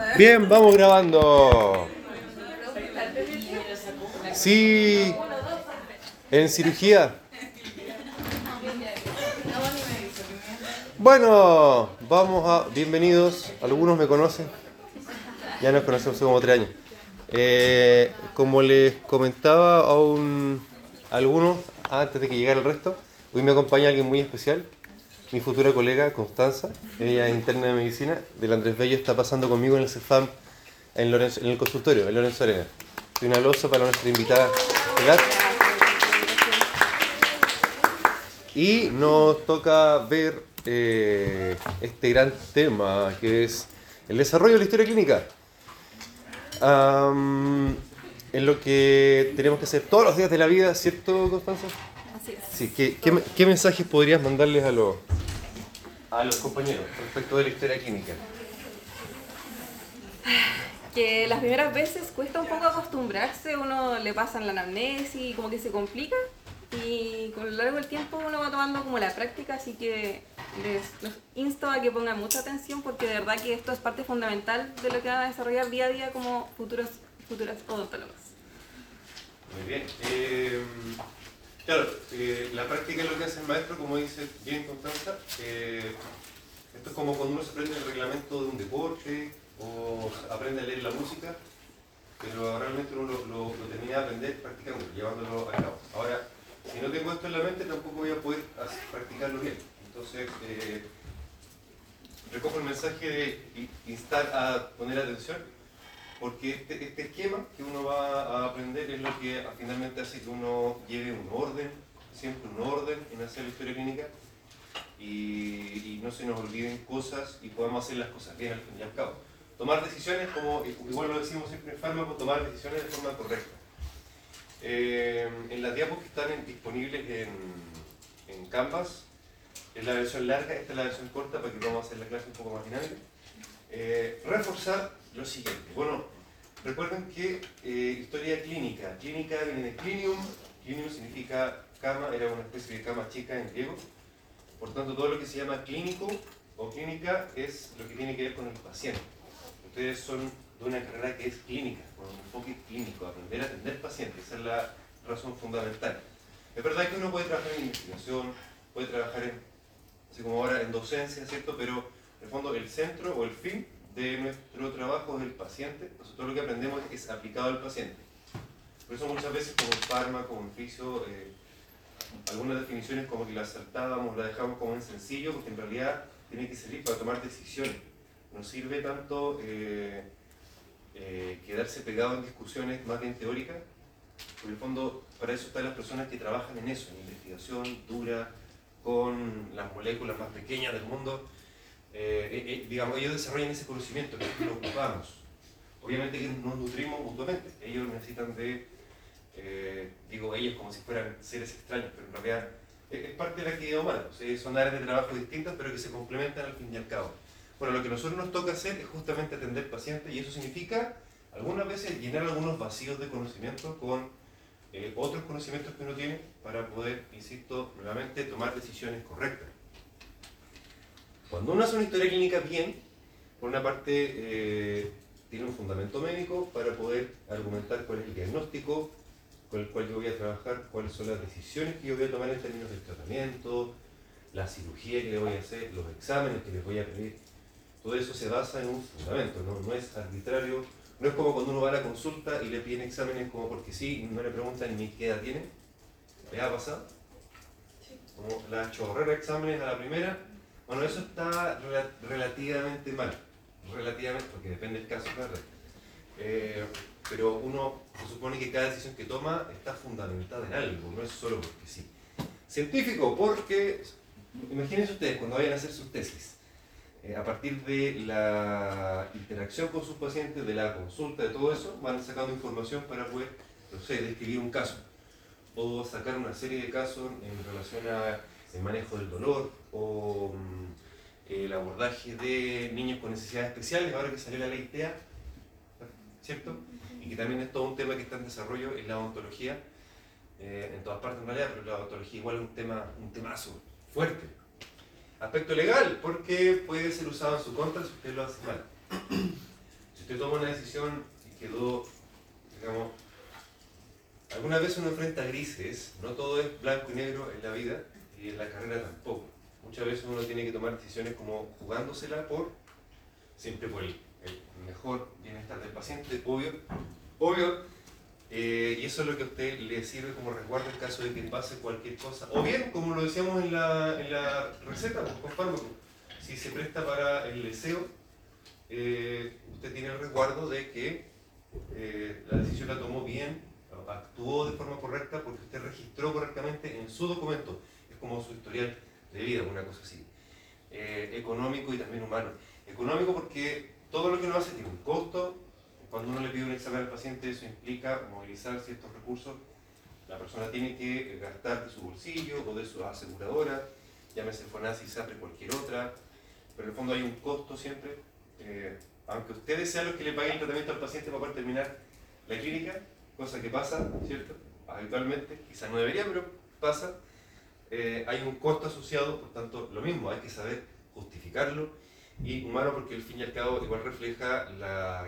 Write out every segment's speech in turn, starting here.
Bien, vamos grabando. Sí, en cirugía. Bueno, vamos a. Bienvenidos. Algunos me conocen. Ya nos conocemos hace como tres años. Eh, como les comentaba a, un, algunos antes de que llegara el resto, hoy me acompaña alguien muy especial mi futura colega Constanza, ella es interna de medicina del Andrés Bello, está pasando conmigo en el CEFAM en, el consultorio, en Lorenzo Arena. Soy una losa para nuestra invitada Y nos toca ver eh, este gran tema que es el desarrollo de la historia clínica. en lo que tenemos que hacer todos los días de la vida, ¿cierto, Constanza? Sí, ¿qué, qué, mensajes podrías mandarles a los, a los compañeros respecto de la historia clínica? Que las primeras veces cuesta un poco acostumbrarse, uno le pasa la anamnesis y como que se complica y con lo largo del tiempo uno va tomando como la práctica, así que les, los insto a que pongan mucha atención porque de verdad que esto es parte fundamental de lo que van a desarrollar día a día como futuros, futuras odontólogos. Muy bien. Eh, Claro, eh, la práctica es lo que hace el maestro, como dice bien Constanza. Eh, esto es como cuando uno se aprende el reglamento de un deporte o aprende a leer la música, pero realmente uno lo, termina de aprender practicando, llevándolo a cabo. Ahora, si no tengo esto en la mente, tampoco voy a poder practicarlo bien. Entonces, eh, recojo el mensaje de instar a poner atención porque este, este, esquema que uno va a aprender es lo que finalmente hace que uno lleve un orden, siempre un orden en hacer la historia clínica y, no se nos olviden cosas y podamos hacer las cosas bien al fin y al cabo. Tomar decisiones, como igual lo decimos siempre en fármaco, tomar decisiones de forma correcta. Eh, en las diapos que están disponibles en, en Canvas, es la versión larga, esta es la versión corta para que podamos hacer la clase un poco más dinámica. Eh, reforzar lo siguiente. Bueno, recuerden que eh, historia clínica. Clínica viene de clinium. Clinium significa cama, era una especie de cama chica en griego. Por tanto, todo lo que se llama clínico o clínica es lo que tiene que ver con el paciente. Ustedes son de una carrera que es clínica, con un enfoque clínico, aprender a atender pacientes. Esa es la razón fundamental. Es verdad que uno puede trabajar en investigación, puede trabajar en, así como ahora, en docencia, ¿cierto? Pero en el fondo el centro o el fin de nuestro trabajo es el paciente, nosotros todo lo que aprendemos es aplicado al paciente. Por eso muchas veces como fármaco, como oficio, eh, algunas definiciones como que las saltábamos, las dejamos como en sencillo, porque en realidad tiene que servir para tomar decisiones. No sirve tanto eh, eh, quedarse pegado en discusiones más bien teóricas, en el fondo para eso están las personas que trabajan en eso, en investigación dura, con las moléculas más pequeñas del mundo, eh, eh, eh, digamos, ellos desarrollan ese conocimiento que lo ocupamos. Obviamente que nos nutrimos mutuamente, ellos necesitan de, digo ellos como si fueran seres extraños, pero en realidad es, parte de la actividad humana, son áreas de trabajo distintas pero que se complementan al fin y al cabo. Bueno, lo que nosotros nos toca hacer es justamente atender pacientes y eso significa algunas veces llenar algunos vacíos de conocimiento con otros conocimientos que uno tiene para poder, insisto, nuevamente tomar decisiones correctas. Cuando uno hace una historia clínica bien, por una parte eh, tiene un fundamento médico para poder argumentar cuál es el diagnóstico con el cual yo voy a trabajar, cuáles son las decisiones que yo voy a tomar en términos del tratamiento, la cirugía que le voy a hacer, los exámenes que les voy a pedir. Todo eso se basa en un fundamento, no, es arbitrario. No es como cuando uno va a la consulta y le piden exámenes como porque sí, y no le preguntan ni qué edad tiene. ¿Le ha pasado? Como la chorrera de exámenes a la primera bueno, eso está relativamente mal, relativamente, porque depende del caso, claro. Eh, pero uno se supone que cada decisión que toma está fundamentada en algo, no es solo porque sí. Científico, porque imagínense ustedes cuando vayan a hacer sus tesis, eh, a partir de la interacción con sus pacientes, de la consulta, de todo eso, van sacando información para poder, no sé, describir un caso o sacar una serie de casos en relación a el manejo del dolor o mm, el abordaje de niños con necesidades especiales, ahora que salió la ley TEA, ¿cierto? Y que también es todo un tema que está en desarrollo en la odontología, eh, en todas partes en realidad, pero la odontología igual es un tema, un temazo fuerte. Aspecto legal, porque puede ser usado en su contra si usted lo hace mal. usted toma una decisión y quedó, digamos, algunas veces uno enfrenta grises, no todo es blanco y negro en la vida y en la carrera tampoco. Muchas veces uno tiene que tomar decisiones como jugándosela por, siempre por el, mejor bienestar del paciente, obvio, obvio, eh, y eso es lo que a usted le sirve como resguardo en caso de que pase cualquier cosa. O bien, como lo decíamos en la, en la receta, pues, con si se presta para el deseo, eh, usted tiene el resguardo de que eh, la decisión la tomó bien, actuó de forma correcta porque usted registró correctamente en su documento. Es como su historial de vida, una cosa así. Eh, económico y también humano. Económico porque todo lo que uno hace tiene un costo. Cuando uno le pide un examen al paciente, eso implica movilizar ciertos recursos. La persona tiene que gastar de su bolsillo o de su aseguradora, llámese FONASI, SAPRE, cualquier otra pero en el fondo hay un costo siempre. Eh, aunque ustedes sean los que le paguen el tratamiento al paciente para poder terminar la clínica, cosa que pasa, ¿cierto? Habitualmente, quizás no debería, pero pasa. Eh, hay un costo asociado, por tanto, lo mismo, hay que saber justificarlo y humano porque al fin y al cabo igual refleja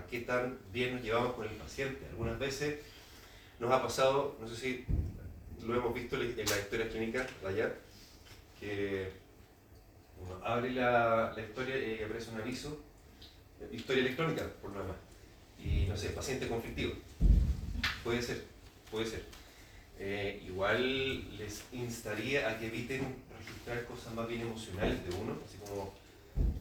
qué tan bien nos llevamos con el paciente. Algunas veces nos ha pasado, no sé si lo hemos visto en la historia clínica allá, que uno abre la, la historia y aparece un aviso, historia electrónica, por lo demás. Y no sé, paciente conflictivo. Puede ser, puede ser. Eh, igual les instaría a que eviten registrar cosas más bien emocionales de uno, así como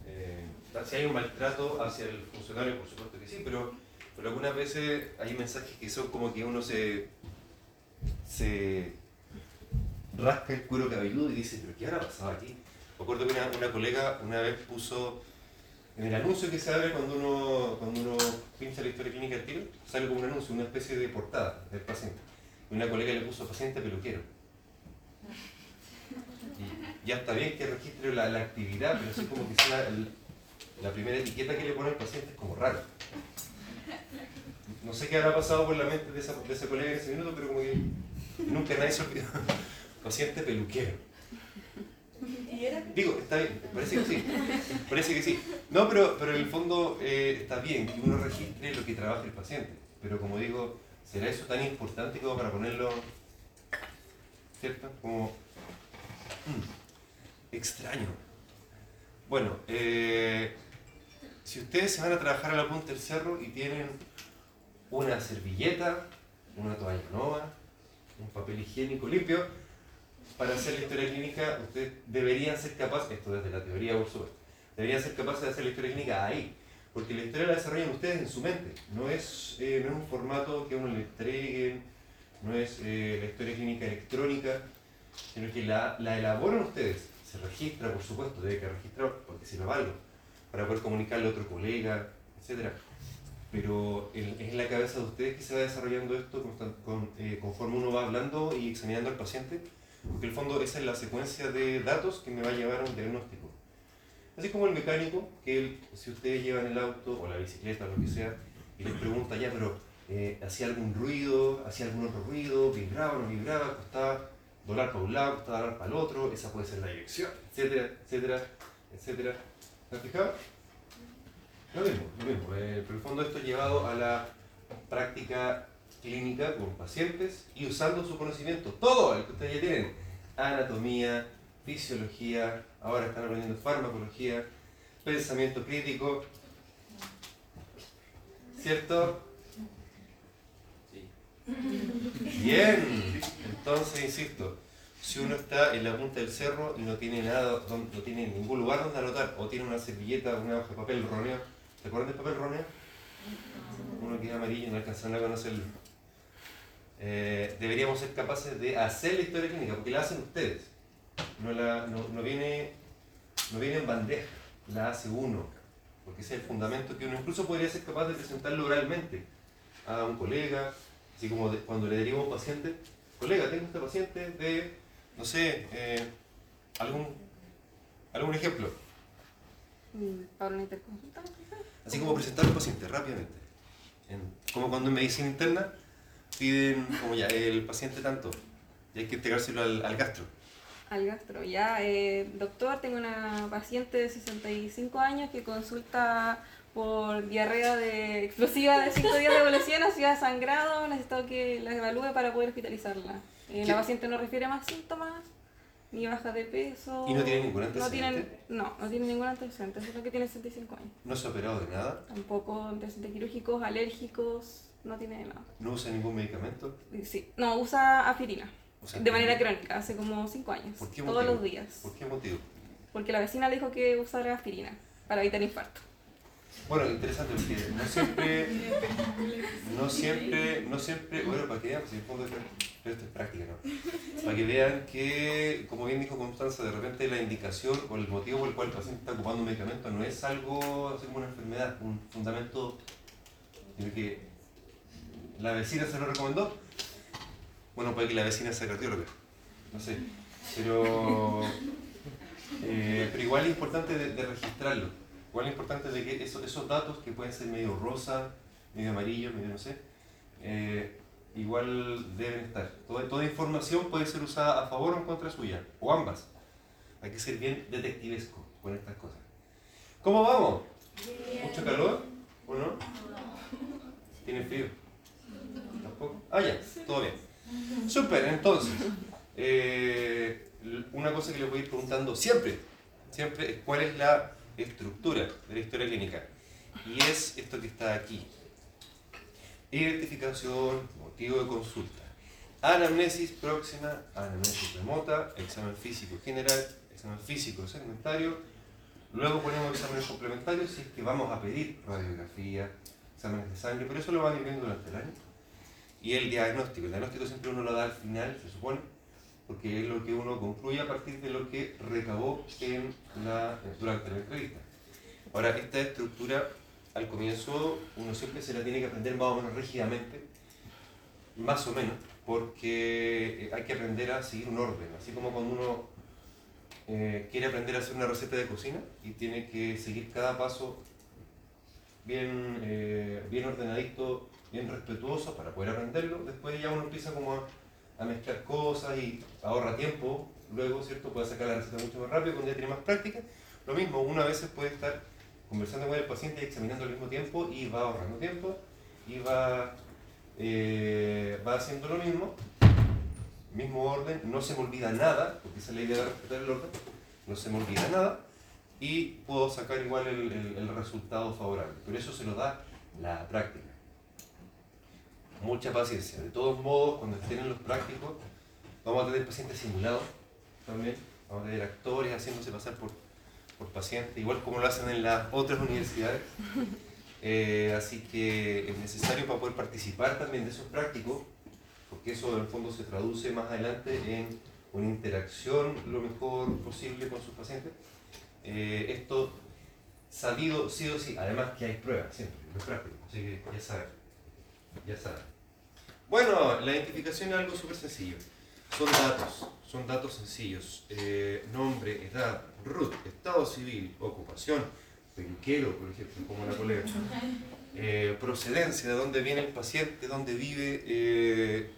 eh, si hay un maltrato hacia el funcionario, por supuesto que sí, pero, pero algunas veces hay mensajes que son como que uno se, se rasca el cuero cabelludo y dice, pero ¿qué habrá pasado aquí? acuerdo que una, colega una vez puso en el anuncio que se abre cuando uno, cuando uno pincha la historia clínica del tiro, sale como un anuncio, una especie de portada del paciente. Una colega le puso paciente peluquero. Y ya está bien que registre la, actividad, pero así como que sea la primera etiqueta que le pone al paciente es como raro. No sé qué habrá pasado por la mente de esa, de esa colega en ese minuto, pero como que nunca nadie se olvidó. paciente peluquero. Digo, está bien, parece que sí. Parece que sí. No, pero, pero en el fondo eh, está bien que uno registre lo que trabaja el paciente. Pero como digo, ¿será eso tan importante como para ponerlo, ¿cierto? Como hmm, extraño. Bueno, eh, si ustedes se van a trabajar a la punta del cerro y tienen una servilleta, una toalla nueva, un papel higiénico limpio, para hacer la historia clínica, ustedes deberían ser capaces, esto desde la teoría por supuesto, deberían ser capaces de hacer la historia clínica ahí, porque la historia la desarrollan ustedes en su mente, no es, eh, no es un formato que uno le entreguen, no es eh, la historia clínica electrónica, sino que la, la, elaboran ustedes, se registra por supuesto, debe que registrar porque si no valgo, para poder comunicarle a otro colega, etc. Pero es en la cabeza de ustedes que se va desarrollando esto eh, conforme uno va hablando y examinando al paciente porque en el fondo esa es la secuencia de datos que me va a llevar a un diagnóstico. Así como el mecánico, que si ustedes llevan el auto o la bicicleta o lo que sea, y les pregunta ya, pero eh, hacía algún ruido, hacía algún otro ruido, vibraba no vibraba, costaba doblar para un lado, costaba doblar para el otro, esa puede ser la dirección, etcétera, etcétera, etcétera. ¿Te has fijado? Lo mismo, lo mismo. Eh, pero en el fondo esto llevado a la práctica clínica con pacientes y usando su conocimiento, todo el que ustedes ya tienen, anatomía, fisiología, ahora están aprendiendo farmacología, pensamiento crítico, ¿cierto? Sí. Bien, entonces insisto, si uno está en la punta del cerro y no tiene nada, no tiene ningún lugar donde anotar, o tiene una servilleta, una hoja de papel roneo, ¿te acuerdas del papel roneo? Uno que es amarillo, no alcanzan a conocerlo eh, deberíamos ser capaces de hacer la historia clínica, porque la hacen ustedes. No, la, no, viene, no viene en bandeja, la hace uno, porque ese es el fundamento que uno incluso podría ser capaz de presentarlo oralmente a un colega, así como cuando le deriva a un paciente, colega, tengo este paciente de, no sé, eh, algún, algún ejemplo. Mm, ¿Para una interconsulta? Así como presentar a un paciente rápidamente. como cuando en medicina interna piden como ya el paciente tanto y hay que entregárselo al, al gastro. Al gastro, ya. Eh, doctor, tengo una paciente de 65 años que consulta por diarrea de explosiva de 5 días de evolución, ha sangrado, necesito que la evalúe para poder hospitalizarla. Eh, la paciente no refiere más síntomas, ni baja de peso. ¿Y no tiene ningún antecedente? No, no, no tiene ningún antecedente, es lo que tiene 65 años. ¿No se ha operado de nada? Tampoco antecedentes quirúrgicos, alérgicos, no tiene nada. ¿No usa ningún medicamento? Sí, no, usa de manera crónica, hace como 5 años. ¿Por qué todos los días. ¿Por qué motivo? Porque la vecina le dijo que usara aspirina para evitar infarto. Bueno, interesante porque no siempre, no siempre, no siempre, bueno, para que vean, el fondo esto es práctica, ¿no? Para que vean que, como bien dijo Constanza, de repente la indicación o el motivo por el cual el paciente está ocupando un medicamento no es algo así como una enfermedad, un fundamento, sino que la vecina se lo recomendó. Bueno, puede que la vecina sea cardióloga, no sé, pero, eh, pero igual es importante de registrarlo Igual es importante de que esos, esos datos que pueden ser medio rosa, medio amarillo, medio no sé, eh, igual deben estar. Toda, toda información puede ser usada a favor o en contra suya, o ambas. Hay que ser bien detectivesco con estas cosas. ¿Cómo vamos? ¿Mucho calor? ¿O no? ¿Tiene frío? ¿Tampoco? Ah, ya, todo bien. Súper, entonces, eh, una cosa que les voy a ir preguntando siempre, siempre es cuál es la estructura de la historia clínica. Y es esto que está aquí. Identificación, motivo de consulta. Anamnesis próxima, anamnesis remota, examen físico general, examen físico segmentario. Luego ponemos exámenes complementarios si es que vamos a pedir radiografía, exámenes de sangre, pero eso lo van a ir viendo durante el año. Y el diagnóstico. El diagnóstico siempre uno lo da al final, se supone, porque es lo que uno concluye a partir de lo que recabó en la, durante la entrevista. Ahora, esta estructura, al comienzo, uno siempre se la tiene que aprender más o menos rígidamente, más o menos, porque eh, hay que aprender a seguir un orden, así como cuando uno eh, quiere aprender a hacer una receta de cocina y tiene que seguir cada paso bien, eh, bien ordenadito, bien respetuoso para poder aprenderlo, después ya uno empieza como a a mezclar cosas y ahorra tiempo, luego, ¿cierto? Puede sacar la receta mucho más rápido cuando ya tiene más práctica. Lo mismo, una vez puede estar conversando con el paciente y examinando al mismo tiempo y va ahorrando tiempo y va, eh, va haciendo lo mismo, mismo orden, no se me olvida nada, porque esa es la idea de respetar el orden, no se me olvida nada y puedo sacar igual el, el resultado favorable. Pero eso se lo da la práctica mucha paciencia. De todos modos, cuando estén en los prácticos, vamos a tener pacientes simulados también, vamos a tener actores haciéndose pasar por, por pacientes, igual como lo hacen en las otras universidades. Eh, así que es necesario para poder participar también de esos prácticos, porque eso en el fondo se traduce más adelante en una interacción lo mejor posible con sus pacientes. Eh, esto sabido sí o sí, además que hay pruebas siempre, los prácticos, así que ya saben, ya saben. Bueno, la identificación es algo súper sencillo. Son datos, son datos sencillos. Eh, nombre, edad, root, estado civil, ocupación, penquero, por ejemplo, como la colega. Eh, procedencia, de dónde viene el paciente, dónde vive, eh,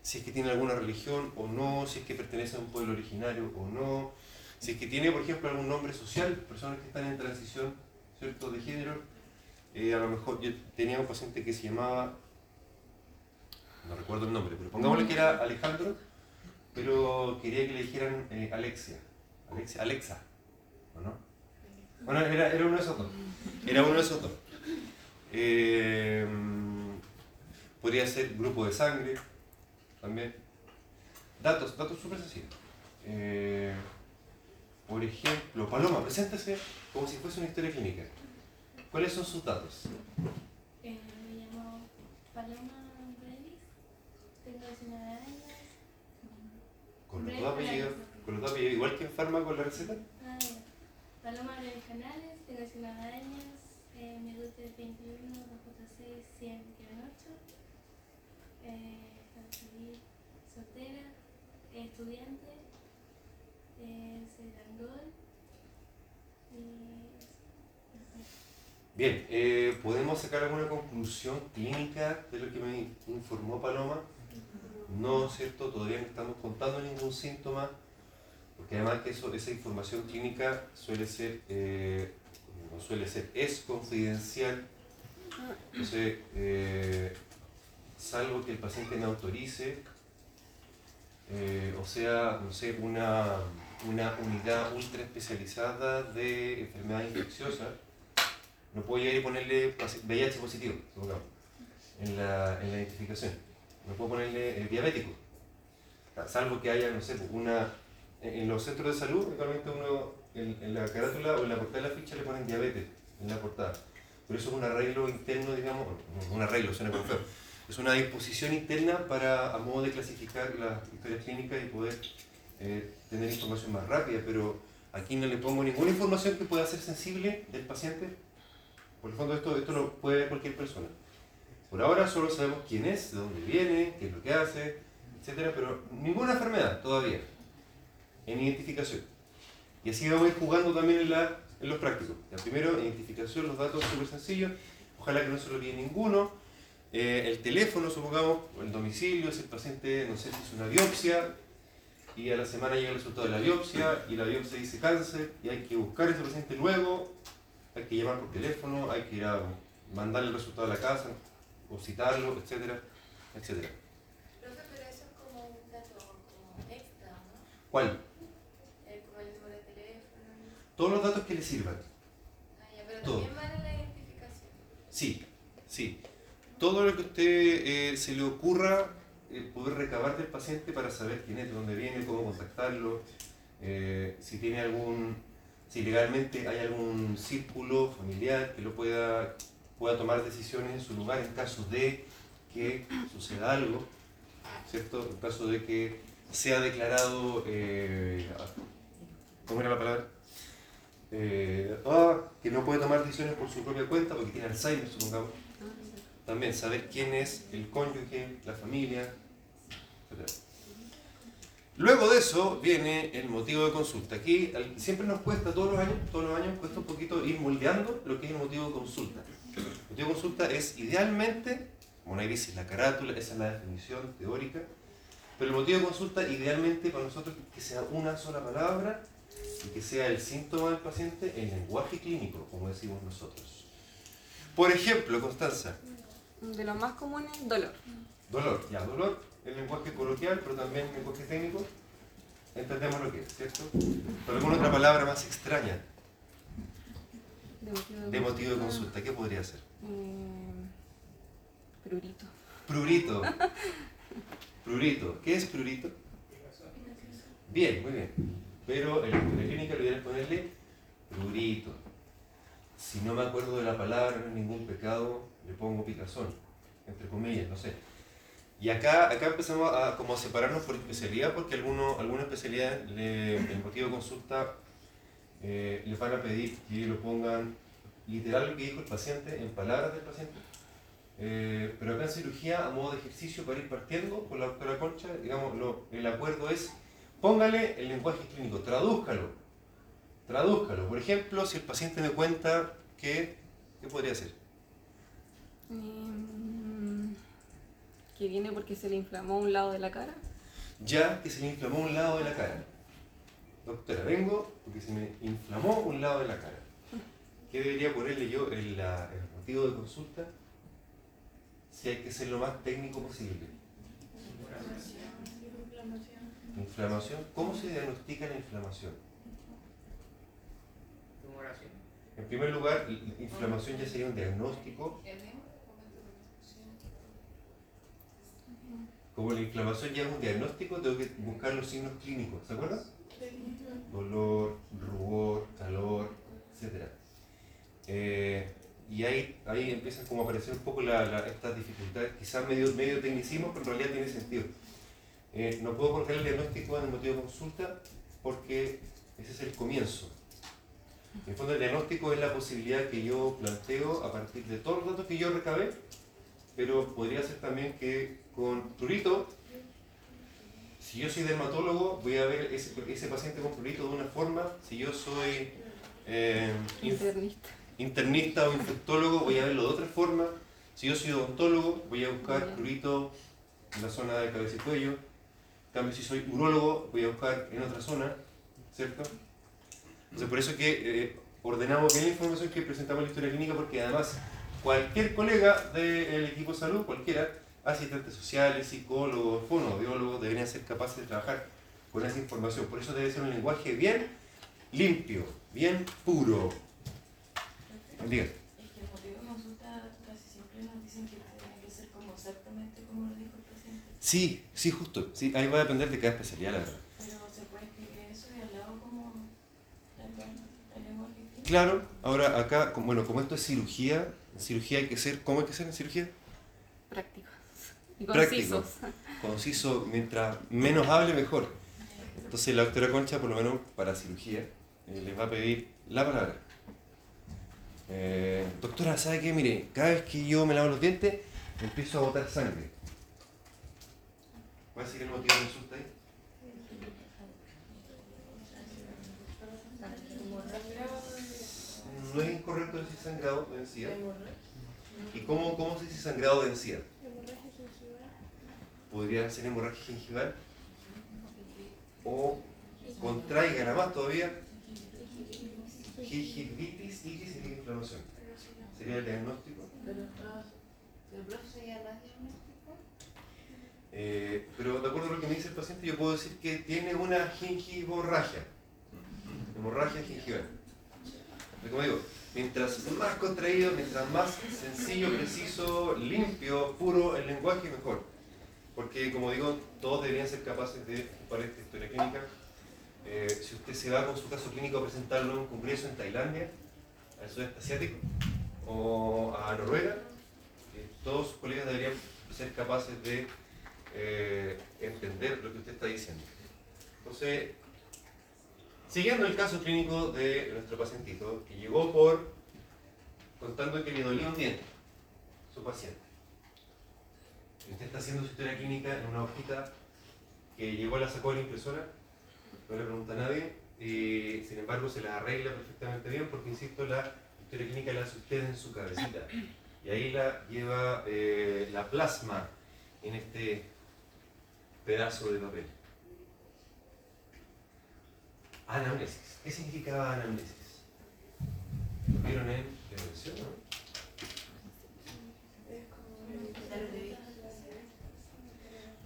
si es que tiene alguna religión o no, si es que pertenece a un pueblo originario o no, si es que tiene, por ejemplo, algún nombre social, personas que están en transición ¿cierto? de género. a lo mejor yo tenía un paciente que se llamaba no recuerdo el nombre, pero pongámosle que era Alejandro, pero quería que le dijeran eh, Alexia. Alexia, Alexa, ¿o no? Bueno, era, era, uno de esos dos. Era uno de esos dos. Eh, podría ser grupo de sangre, también. Datos, datos súper sencillos. Eh, por ejemplo, Paloma, preséntese como si fuese una historia clínica. ¿Cuáles son sus datos? me llamo Paloma con los dos apellidos, con los dos apellidos, igual que enferma con la receta. Ah, Paloma de Canales, tengo 19 años, eh, mi ruta es 21, 246, 100, 8. Eh, soltera, estudiante, eh, soy Angol. Bien, eh, ¿podemos sacar alguna conclusión clínica de lo que me informó Paloma? No, ¿cierto? Todavía no estamos contando ningún síntoma, porque además que eso, esa información clínica suele ser, eh, no suele ser, es confidencial. Entonces, eh, salvo que el paciente me autorice, eh, o sea, no sé, una, una unidad ultra especializada de enfermedad infecciosa, no puedo ir y ponerle VIH positivo, en la, en la identificación. No puedo ponerle eh, diabético, salvo que haya, no sé, una... En los centros de salud, actualmente uno en, la carátula o en la portada de la ficha le ponen diabetes en la portada. Pero eso es un arreglo interno, digamos, un arreglo, suena feo. Es una disposición interna para, a modo de clasificar las historias clínicas y poder eh, tener información más rápida, pero aquí no le pongo ninguna información que pueda ser sensible del paciente. Por el fondo esto, esto lo puede ver cualquier persona. Por ahora solo sabemos quién es, de dónde viene, qué es lo que hace, etc. Pero ninguna enfermedad todavía en identificación. Y así vamos a ir jugando también en, los prácticos. Primero, identificación, los datos súper sencillos. Ojalá que no se lo olvide ninguno. Eh, el teléfono, supongamos, o el domicilio, si el paciente, no sé si es una biopsia, y a la semana llega el resultado de la biopsia, y la biopsia dice cáncer, y hay que buscar a ese paciente luego, hay que llamar por teléfono, hay que ir a mandarle el resultado a la casa, o citarlo, etcétera, etcétera. pero eso es como un dato como extra, ¿no? ¿Cuál? Eh, como el número de teléfono. Todos los datos que le sirvan. Ah, ya, pero Todo. también van en la identificación. Sí, sí. Todo lo que a usted eh, se le ocurra eh, poder recabar del paciente para saber quién es, de dónde viene, cómo contactarlo, eh, si tiene algún, si legalmente hay algún círculo familiar que lo pueda, pueda tomar decisiones en su lugar en caso de que suceda algo, ¿cierto? En caso de que sea declarado, eh, ¿cómo era la palabra? Eh, ah, que no puede tomar decisiones por su propia cuenta porque tiene Alzheimer, supongamos. También saber quién es el cónyuge, la familia, etc. Luego de eso viene el motivo de consulta. Aquí siempre nos cuesta, todos los años, todos los años cuesta un poquito ir moldeando lo que es el motivo de consulta. El motivo de consulta es idealmente, como ahí dice la carátula, esa es la definición teórica, pero el motivo de consulta idealmente para nosotros es que sea una sola palabra y que sea el síntoma del paciente en lenguaje clínico, como decimos nosotros. Por ejemplo, Constanza, De los más comunes, dolor. dolor, ya, dolor, el lenguaje coloquial, pero también el lenguaje técnico, entendemos lo que es, ¿cierto? Pero alguna otra palabra más extraña De motivo de motivo de consulta, ¿qué podría ser? Eh, prurito. Prurito. Prurito. ¿Qué es prurito? Bien, muy bien. Pero en la clínica lo ideal ponerle prurito. Si no me acuerdo de la palabra, no es ningún pecado, le pongo picazón, entre comillas, no sé. Y acá, acá empezamos a, como a separarnos por especialidad, porque algunos, algunas especialidades, le- motivo de consulta, eh, les van a pedir que lo pongan literal lo que dijo el paciente, en palabras del paciente. Eh, pero acá en cirugía, a modo de ejercicio para ir partiendo con la doctora Concha, digamos, lo- el acuerdo es póngale el lenguaje clínico, tradúzcalo. Tradúzcalo. Por ejemplo, si el paciente me cuenta que, ¿qué podría hacer? Mm, que viene porque se le inflamó un lado de la cara. Ya que se le inflamó un lado de la cara. Doctora, vengo porque se me inflamó un lado de la cara. ¿Qué debería ponerle yo en la- el motivo de consulta? Si hay que ser lo más técnico posible. Inflamación. ¿Cómo se diagnostica la inflamación? Tumoración. En primer lugar, la inflamación ya sería un diagnóstico. Como la inflamación ya es un diagnóstico, tengo que buscar los signos clínicos. ¿Se acuerdan? Dolor, rubor, calor, etc. Eh, y ahí, ahí empiezan como a aparecer un poco la- la- estas dificultades, quizás medio, medio tecnicismo, pero en realidad tiene sentido. Eh, no puedo colocar el diagnóstico en el motivo de consulta porque ese es el comienzo. En el fondo el diagnóstico es la posibilidad que yo planteo a partir de todos los datos que yo recabé, pero podría ser también que con prurito, si yo soy dermatólogo, voy a ver ese, ese paciente con prurito de una forma, si yo soy eh, Internista. Internista o infectólogo, voy a verlo de otra forma, si yo soy odontólogo, voy a buscar prurito en la zona de cabeza y cuello, en cambio si soy urólogo, voy a buscar en otra zona, ¿cierto? Entonces, por eso que eh, ordenamos bien la información que presentamos en la historia clínica porque además cualquier colega del equipo de salud, cualquiera, asistentes sociales, psicólogos, fonoaudiólogos, deberían ser capaces de trabajar con esa información. Por eso debe ser un lenguaje bien limpio, bien puro. Diga. Es que el motivo de consulta casi siempre nos dicen que tiene que ser como exactamente como lo dijo el paciente. Sí, sí, justo. Sí, ahí va a depender de cada especialidad, la verdad. Pero se puede escribir eso y al lado como el lenguaje. Claro, ahora acá, bueno, como esto es cirugía, en cirugía hay que ser, ¿cómo hay que ser en cirugía? Prácticos. Y Práctico. concisos. Conciso, mientras menos hable, mejor. Entonces la doctora Concha, por lo menos para cirugía, eh, les va a pedir la palabra. Eh, doctora, ¿sabe qué? Mire, cada vez que yo me lavo los dientes, empiezo a botar sangre. ¿Cuál sería el motivo de consulta ahí? No es incorrecto decir sangrado de. ¿Y cómo, cómo se dice sangrado de encía? Podría ser hemorragia gingival o contraigan a más todavía gingivitis, itis significa inflamación. Sería el diagnóstico. ¿Sería más diagnóstico? Eh, pero de acuerdo a lo que me dice el paciente, yo puedo decir que tiene una gingivorragia, hemorragia gingival. Como digo, mientras más contraído, mientras más sencillo, preciso, limpio, puro el lenguaje, mejor. Porque, como digo, todos deberían ser capaces de ocupar esta historia clínica. Eh, si usted se va con su caso clínico a presentarlo en un congreso en Tailandia, al sudeste asiático, o a Noruega, eh, todos sus colegas deberían ser capaces de eh, entender lo que usted está diciendo. Entonces, siguiendo el caso clínico de nuestro pacientito, que llegó por contando que le dolía un diente, su paciente. Usted está haciendo su historia clínica en una hojita que llegó, la sacó de la impresora, no le pregunta a nadie, y sin embargo se la arregla perfectamente bien porque, insisto, la historia clínica la hace usted en su cabecita. Y ahí la lleva eh, la plasma en este pedazo de papel. Anamnesis. ¿Qué significaba anamnesis? ¿Lo vieron en no? Es como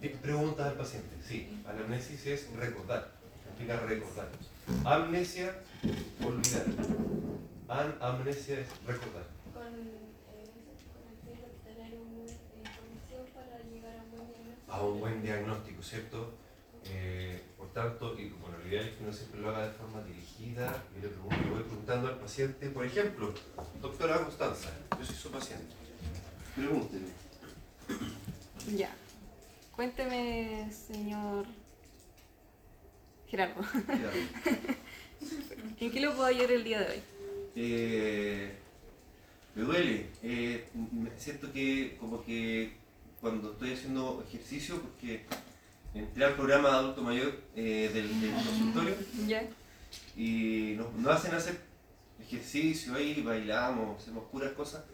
Di- Preguntas al paciente. Sí, anamnesis es recordar. Significa recordar. Amnesia, olvidar. Anamnesia es recordar. con, eh, con el fin de obtener una información para llegar a un buen diagnóstico. a un buen diagnóstico, ¿cierto? Eh, por tanto, y bueno, lo ideal es que uno siempre lo haga de forma dirigida. Le, pregunto, le voy preguntando al paciente, por ejemplo, doctora Constanza, yo soy su paciente. Pregúnteme. Ya. Cuénteme, señor Gerardo, Gerardo. ¿en qué lo puedo ayudar el día de hoy? Eh, me duele. Eh, me siento que como que cuando estoy haciendo ejercicio, porque entré al programa de adulto mayor eh, del, del consultorio, Ya. y nos, nos hacen hacer ejercicio ahí, bailamos, hacemos puras cosas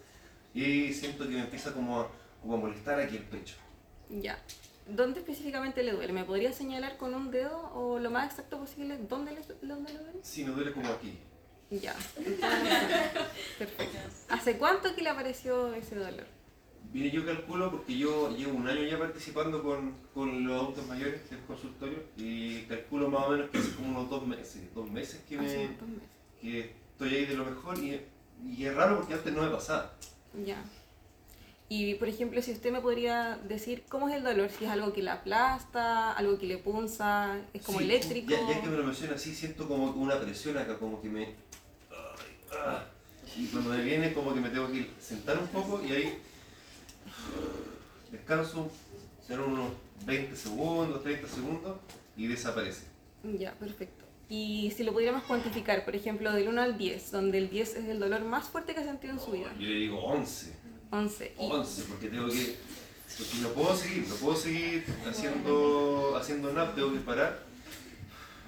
y siento que me empieza como a, como a molestar aquí el pecho. Ya. ¿Dónde específicamente le duele? ¿Me podría señalar con un dedo o lo más exacto posible dónde le, dónde le duele? Sí, me duele como aquí. Ya. Perfecto. ¿Hace cuánto que le apareció ese dolor? Mire, yo calculo porque yo llevo un año ya participando con, con los adultos mayores del consultorio y calculo más o menos que hace como unos dos meses, dos meses que, me, meses. que estoy ahí de lo mejor y, y es raro porque antes no me pasaba. Ya. Y por ejemplo, si usted me podría decir cómo es el dolor, si es algo que le aplasta, algo que le punza, es como Sí, eléctrico. Ya, ya que me lo menciona así, siento como una presión acá, como que me... ay, ah. y cuando me viene como que me tengo que ir, sentar un poco y ahí descanso, serán unos 20 segundos, 30 segundos y desaparece. Ya, perfecto. Y si lo pudiéramos cuantificar, por ejemplo, del 1 al 10, donde el 10 es el dolor más fuerte que ha sentido en su vida. Yo le digo 11, 11. Y, 11, porque tengo que... Porque no puedo seguir, no puedo seguir haciendo, haciendo nap, tengo que parar.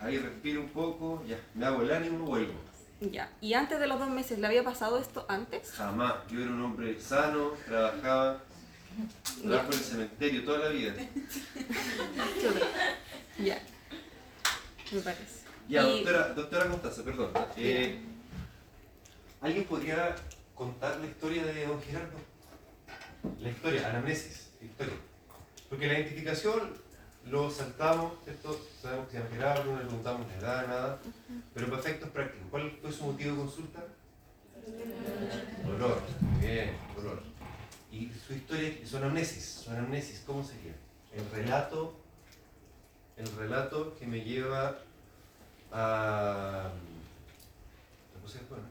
Ahí respiro un poco, ya, me hago el ánimo, vuelvo. ya. ¿Y antes de los dos meses, le había pasado esto antes? Jamás. Yo era un hombre sano, trabajaba, trabajo en el cementerio toda la vida. Ya. Me parece. Ya, Y- doctora, doctora Constanza, perdón. Eh, ¿Alguien podría contar la historia de don Gerardo? La historia, anamnesis, historia. Porque la identificación lo saltamos, ¿cierto? Sabemos que se llama no le preguntamos la edad, nada. Pero para efectos prácticos, ¿cuál fue su motivo de consulta? Dolor, bien, dolor. Y su historia, su anamnesis, su anamnesis, ¿cómo sería? El relato, el relato que me lleva a... ¿Lo puse después, no?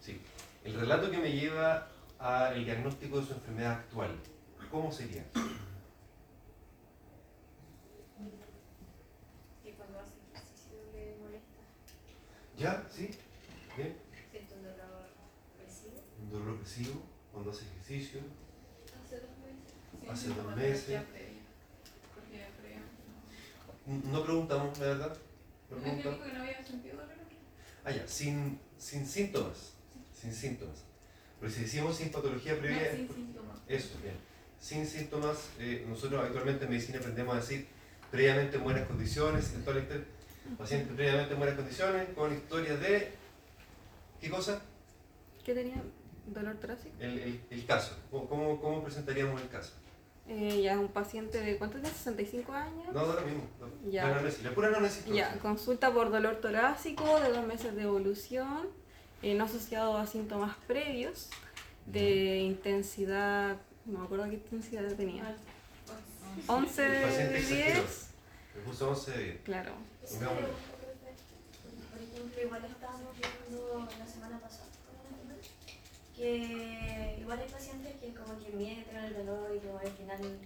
Sí. El relato que me lleva al diagnóstico de su enfermedad actual. ¿Cómo sería? Y cuando hace ejercicio le molesta, ¿Ya? ¿Sí? ¿Bien? siento un dolor opresivo. Un dolor opresivo cuando hace ejercicio. Hace dos meses. Sí, Hace dos meses. no. Preguntamos, la verdad. No No que que no había sentido dolor. Ah, ya, sin, sin síntomas. Sin síntomas. Pero si decimos sin patología previa, No, sin síntomas. eso, bien. Sin síntomas, eh, nosotros habitualmente en medicina aprendemos a decir previamente en buenas condiciones, en toda la historia, paciente previamente en buenas condiciones, con historia de. ¿Qué cosa? ¿Qué tenía? ¿Dolor torácico? El, el, el caso. ¿Cómo, cómo, presentaríamos el caso? Eh, ya un paciente de ¿cuántos tiene? 65 años. No, da lo mismo. no. Ya. La anamnesis, la pura anamnesis. Ya, consulta por dolor torácico de dos meses de evolución, eh, no asociado a síntomas previos, de intensidad, no me acuerdo qué intensidad tenía. Al- 11 El paciente de exageró. 10. Le puso 11 de 10. Claro. Me profe. Por ejemplo, igual estábamos viendo la semana pasada que igual hay pacientes que como que mienten el dolor y como al final,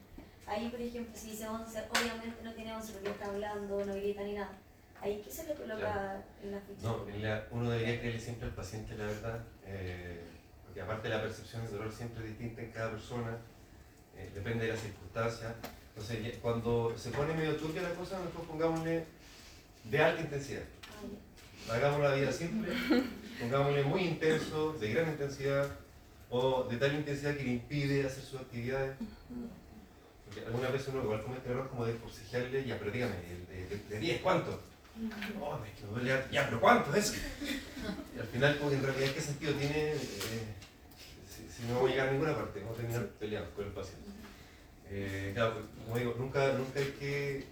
ahí por ejemplo si dice 11, obviamente no tiene 11 porque está hablando, no grita ni nada. Ahí qué se le coloca Claro. en la ficha. No, en la- uno debería creerle siempre al paciente la verdad, eh, porque aparte la percepción del dolor siempre es distinta en cada persona, eh, depende de las circunstancias. Entonces, cuando se pone medio turbia la cosa, mejor pongámosle de alta intensidad. Ah. Hagamos la vida simple, pongámosle muy intenso, de gran intensidad, o de tal intensidad que le impide hacer sus actividades. Porque algunas veces uno igual comete error como de forcejearle, ya, pero dígame, de 10, ¿cuánto? Oh, es que me duele harto. Ya, pero ¿cuánto es? Y al final, que en realidad, ¿qué sentido tiene? eh, si, si no vamos a llegar a ninguna parte, vamos a terminar peleados con el paciente. Eh, claro, pues, como digo, nunca, nunca hay que,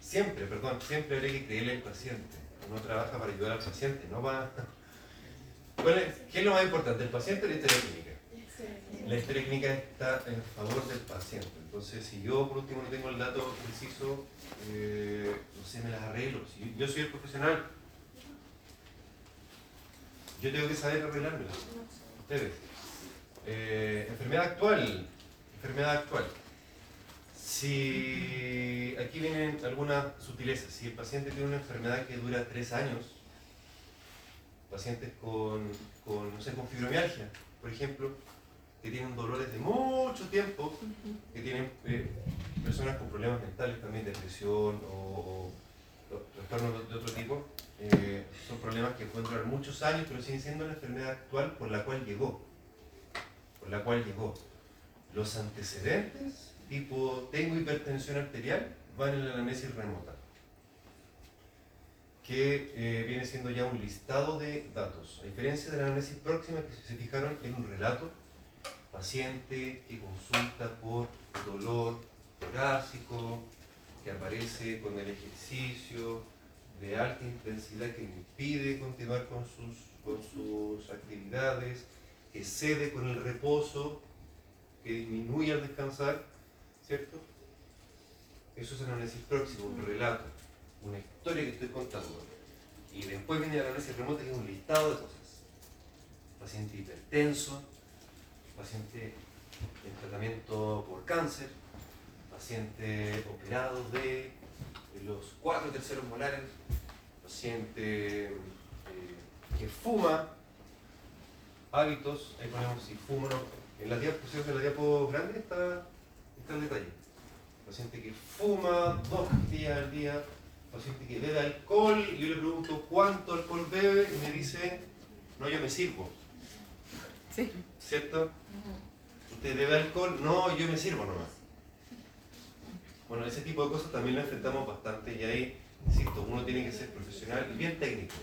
siempre, perdón, siempre hay que creerle al paciente. Uno trabaja para ayudar al paciente, no para... ¿Cuál es- ¿Qué es lo más importante, el paciente o la historia clínica? La historia clínica está en favor del paciente. Entonces, si yo por último no tengo el dato preciso, eh, no sé, me las arreglo. Yo soy el profesional, yo tengo que saber arreglármelas. Ustedes. Eh, enfermedad actual. Enfermedad actual. Si aquí vienen algunas sutilezas. Si el paciente tiene una enfermedad que dura tres años, pacientes con, con, no sé, con fibromialgia, por ejemplo, que tienen dolores de mucho tiempo, que tienen eh, personas con problemas mentales también, depresión o, o trastornos de, otro tipo, eh, son problemas que pueden durar muchos años, pero siguen siendo la enfermedad actual por la cual llegó. Por la cual llegó. Los antecedentes, tipo tengo hipertensión arterial, van en la anamnesis remota, que eh, viene siendo ya un listado de datos. A diferencia de la anamnesis próxima, que si se fijaron en un relato, paciente que consulta por dolor torácico, que aparece con el ejercicio de alta intensidad que impide continuar con sus, con sus actividades, que cede con el reposo, que disminuye al descansar, ¿cierto? Eso es el análisis próximo, un relato, una historia que estoy contando. Y después viene el análisis remota, que es un listado de cosas. Paciente hipertenso, paciente en tratamiento por cáncer, paciente operado de los cuatro terceros molares, paciente eh, que fuma, hábitos, ahí ponemos si fuma o no. En la diapositiva de la diapo grande está, está el detalle. Paciente que fuma dos días al día, paciente que bebe alcohol, y yo le pregunto cuánto alcohol bebe y me dice, no, yo me sirvo. Sí. ¿Cierto? ¿Usted bebe alcohol? No, yo me sirvo nomás. Bueno, ese tipo de cosas también lo enfrentamos bastante y ahí, insisto, uno tiene que ser profesional y bien técnico.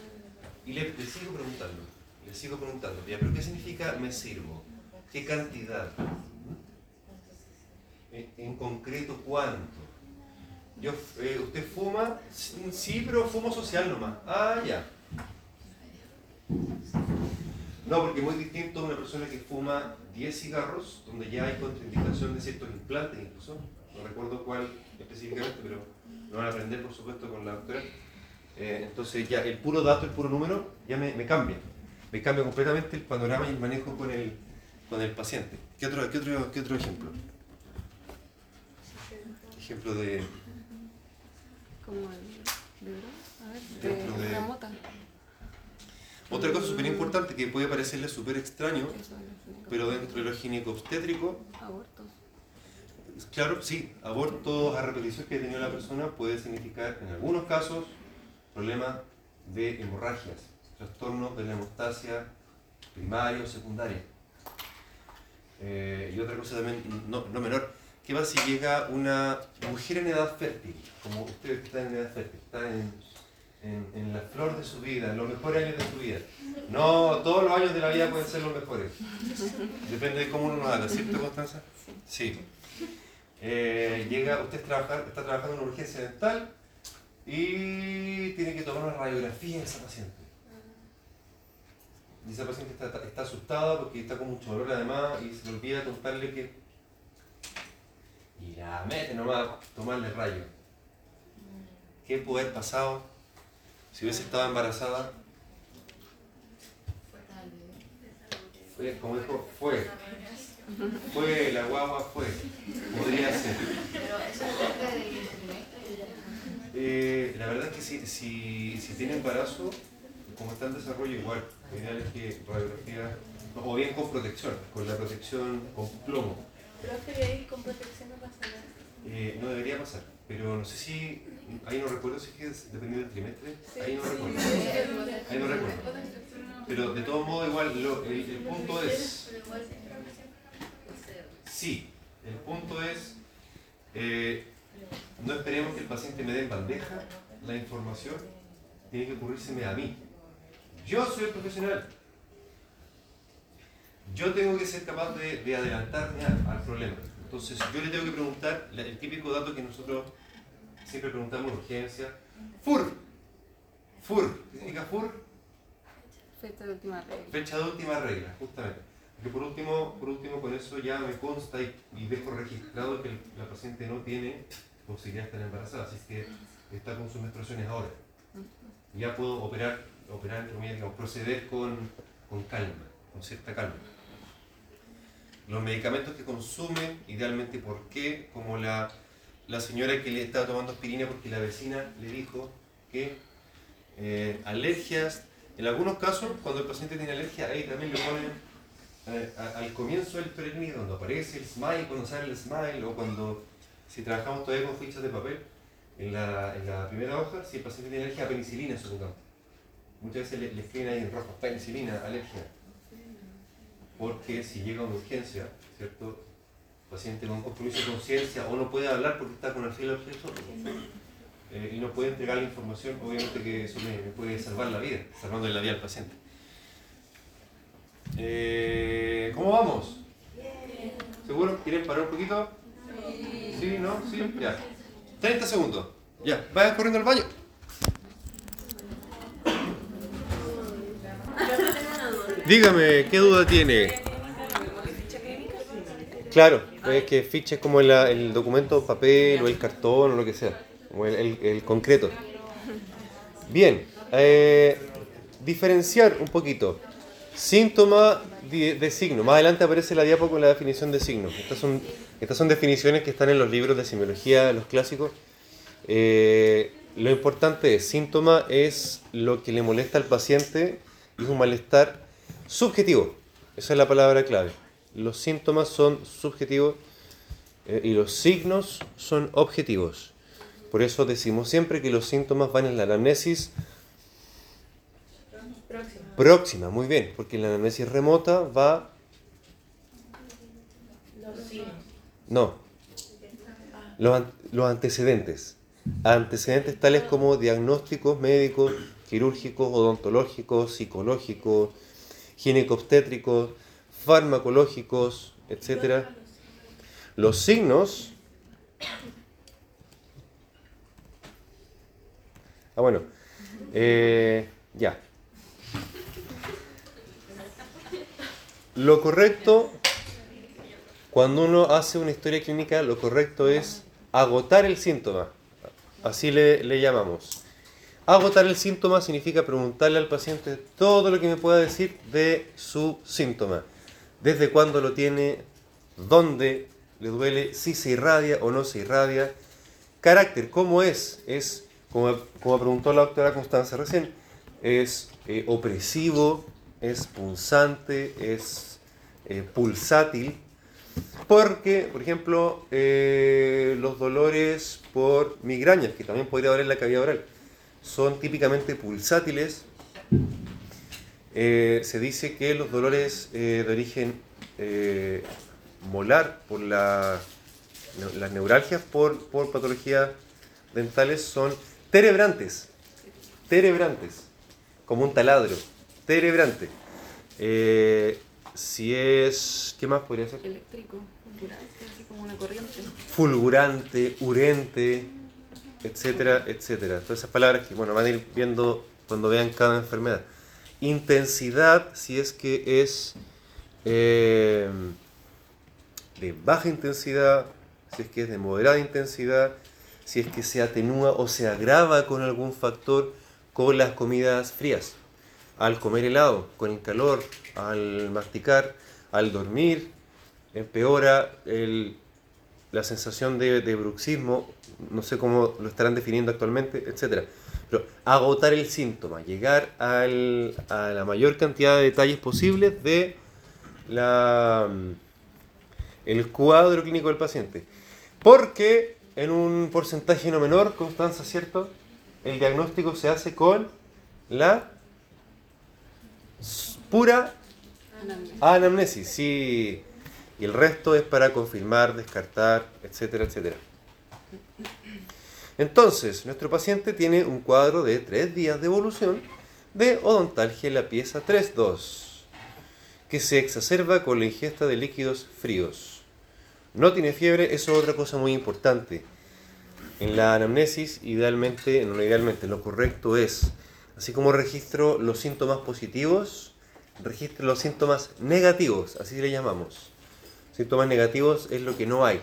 Y le, sigo preguntando, le sigo preguntando, pero ¿qué significa me sirvo? ¿Qué cantidad? En, en concreto, ¿cuánto? Yo, eh, ¿Usted fuma? Sí, pero fumo social nomás. Ah, ya. No, porque es muy distinto a una persona que fuma 10 cigarros, donde ya hay contraindicación de ciertos implantes incluso. No recuerdo cuál específicamente, pero lo van a aprender por supuesto con la doctora. Eh, entonces ya el puro dato, el puro número, ya me, me, cambia. Me cambia completamente el panorama y el manejo con el, con el paciente. ¿Qué otro, qué otro, qué otro ejemplo? Ejemplo de... Como el, de, a ver, de, de- la mota. Otra cosa súper importante que puede parecerle súper extraño, pero dentro de lo ginecobstétrico, Abortos. claro, sí, abortos a repetición que ha tenido la persona puede significar en algunos casos problemas de hemorragias, trastornos de la hemostasia primaria o secundaria. Eh, y otra cosa también, no, no menor, ¿qué va si llega una mujer en edad fértil, como ustedes que están en edad fértil, están en, en- la flor de su vida, en los mejores años de su vida? No, todos los años de la vida pueden ser los mejores. Depende de cómo uno lo haga, ¿cierto, Constanza? Sí. Eh, llega, usted está trabajando en una urgencia dental y tiene que tomar una radiografía de esa paciente. Y esa paciente está, está asustada porque está con mucho dolor además y se le olvida contarle que... Y la mete nomás tomarle rayo. ¿Qué puede haber pasado si hubiese estado embarazada? Fue, como dijo, fue. Fue, la guagua fue. Podría ser. Pero eso. Eh, la verdad es que si, si, si tiene embarazo, como está en desarrollo igual, lo ideal es que radiografía, o bien con protección, con la protección con plomo. Profe, con protección no pasa nada. Eh, no debería pasar, pero no sé si, ahí no recuerdo si es que dependiendo del trimestre, ahí no recuerdo. Ahí no recuerdo. Pero de todo modo igual, lo- el, el punto es, sí, el punto es, eh, no esperemos que el paciente me dé en bandeja la información, tiene que ocurrírseme a mí. Yo soy el profesional. Yo tengo que ser capaz de, de adelantarme al, al problema. Entonces, yo le tengo que preguntar el típico dato que nosotros siempre preguntamos en urgencia. FUR. FUR. ¿Qué significa FUR? Fecha de última regla. Fecha de última regla, justamente. Que por último, por último con eso ya me consta y, y dejo registrado que la paciente no tiene posibilidad de estar embarazada, así que está con sus menstruaciones ahora. Ya puedo operar, operar entre comillas, proceder con, con calma, con cierta calma. Los medicamentos que consume, idealmente, ¿por qué? Como la, la señora que le estaba tomando aspirina porque la vecina le dijo que eh, alergias, en algunos casos, cuando el paciente tiene alergia, ahí también le ponen eh, al comienzo del pregnio, cuando aparece el smile, cuando sale el smile, o cuando, si trabajamos todavía con fichas de papel, en la, en la primera hoja, si el paciente tiene alergia a penicilina, supongamos. Muchas veces le, le escriben ahí en rojo, penicilina, alergia. Porque si llega una urgencia, ¿cierto? Paciente con compromiso de conciencia o no puede hablar porque está con el filo objeto eh, y no puede entregar la información, obviamente que eso me, me puede salvar la vida, salvando la vida al paciente. Eh, ¿Cómo vamos? ¿Seguro? ¿Quieren parar un poquito? ¿Sí? ¿No? ¿Sí? Ya. 30 segundos. Ya. Vayan corriendo al baño. Dígame, ¿qué duda tiene? Claro, es que ficha es como el, el documento papel o el cartón o lo que sea, como el, el- concreto. Bien, eh, diferenciar un poquito. Síntoma de, signo. Más adelante aparece la diapo con la definición de signo. Estas son, estas son definiciones que están en los libros de semiología, los clásicos. Eh, lo importante es, síntoma es lo que le molesta al paciente es un malestar subjetivo. Esa es la palabra clave. Los síntomas son subjetivos eh, y los signos son objetivos. Por eso decimos siempre que los síntomas van en la anamnesis próxima, muy bien, porque en la anamnesis remota va... No, los, an- los antecedentes. Antecedentes tales como diagnósticos médicos, quirúrgicos, odontológicos, psicológicos, ginecobstétricos, farmacológicos, etc. Los signos... Ah, bueno. Eh, ya. Lo correcto, cuando uno hace una historia clínica, lo correcto es agotar el síntoma. Así le, le llamamos. Agotar el síntoma significa preguntarle al paciente todo lo que me pueda decir de su síntoma. Desde cuándo lo tiene, dónde le duele, si se irradia o no se irradia. Carácter, ¿cómo es? Es, como, como preguntó la doctora Constanza recién, es eh, opresivo, es punzante, es eh, pulsátil. Porque, por ejemplo, eh, los dolores por migrañas, que también podría doler la cavidad oral, son típicamente pulsátiles. Eh, se dice que los dolores eh, de origen eh, molar por la, las neuralgias por, por patologías dentales son terebrantes. Terebrantes. Como un taladro. Terebrante. Eh, si es. ¿Qué más podría ser? Eléctrico, fulgurante, así como una corriente. fulgurante, urente, etcétera, etcétera. Todas esas palabras que bueno, van a ir viendo cuando vean cada enfermedad. Intensidad, si es que es eh, de baja intensidad, si es que es de moderada intensidad, si es que se atenúa o se agrava con algún factor con las comidas frías, al comer helado, con el calor, al masticar, al dormir, empeora la sensación de bruxismo, no sé cómo lo estarán definiendo actualmente, etc. Pero agotar el síntoma, llegar al- a la mayor cantidad de detalles posibles de la, el cuadro clínico del paciente. Porque en un porcentaje no menor, Constanza, ¿cierto? El diagnóstico se hace con la pura Anamnesis. anamnesis, sí. Y el resto es para confirmar, descartar, etcétera, etcétera. Entonces, nuestro paciente tiene un cuadro de 3 días de evolución de odontalgia en la pieza 3.2, que se exacerba con la ingesta de líquidos fríos. No tiene fiebre, eso es otra cosa muy importante. En la anamnesis, idealmente, no idealmente, lo correcto es, así como registro los síntomas positivos, registro los síntomas negativos, así le llamamos. Síntomas negativos es lo que no hay.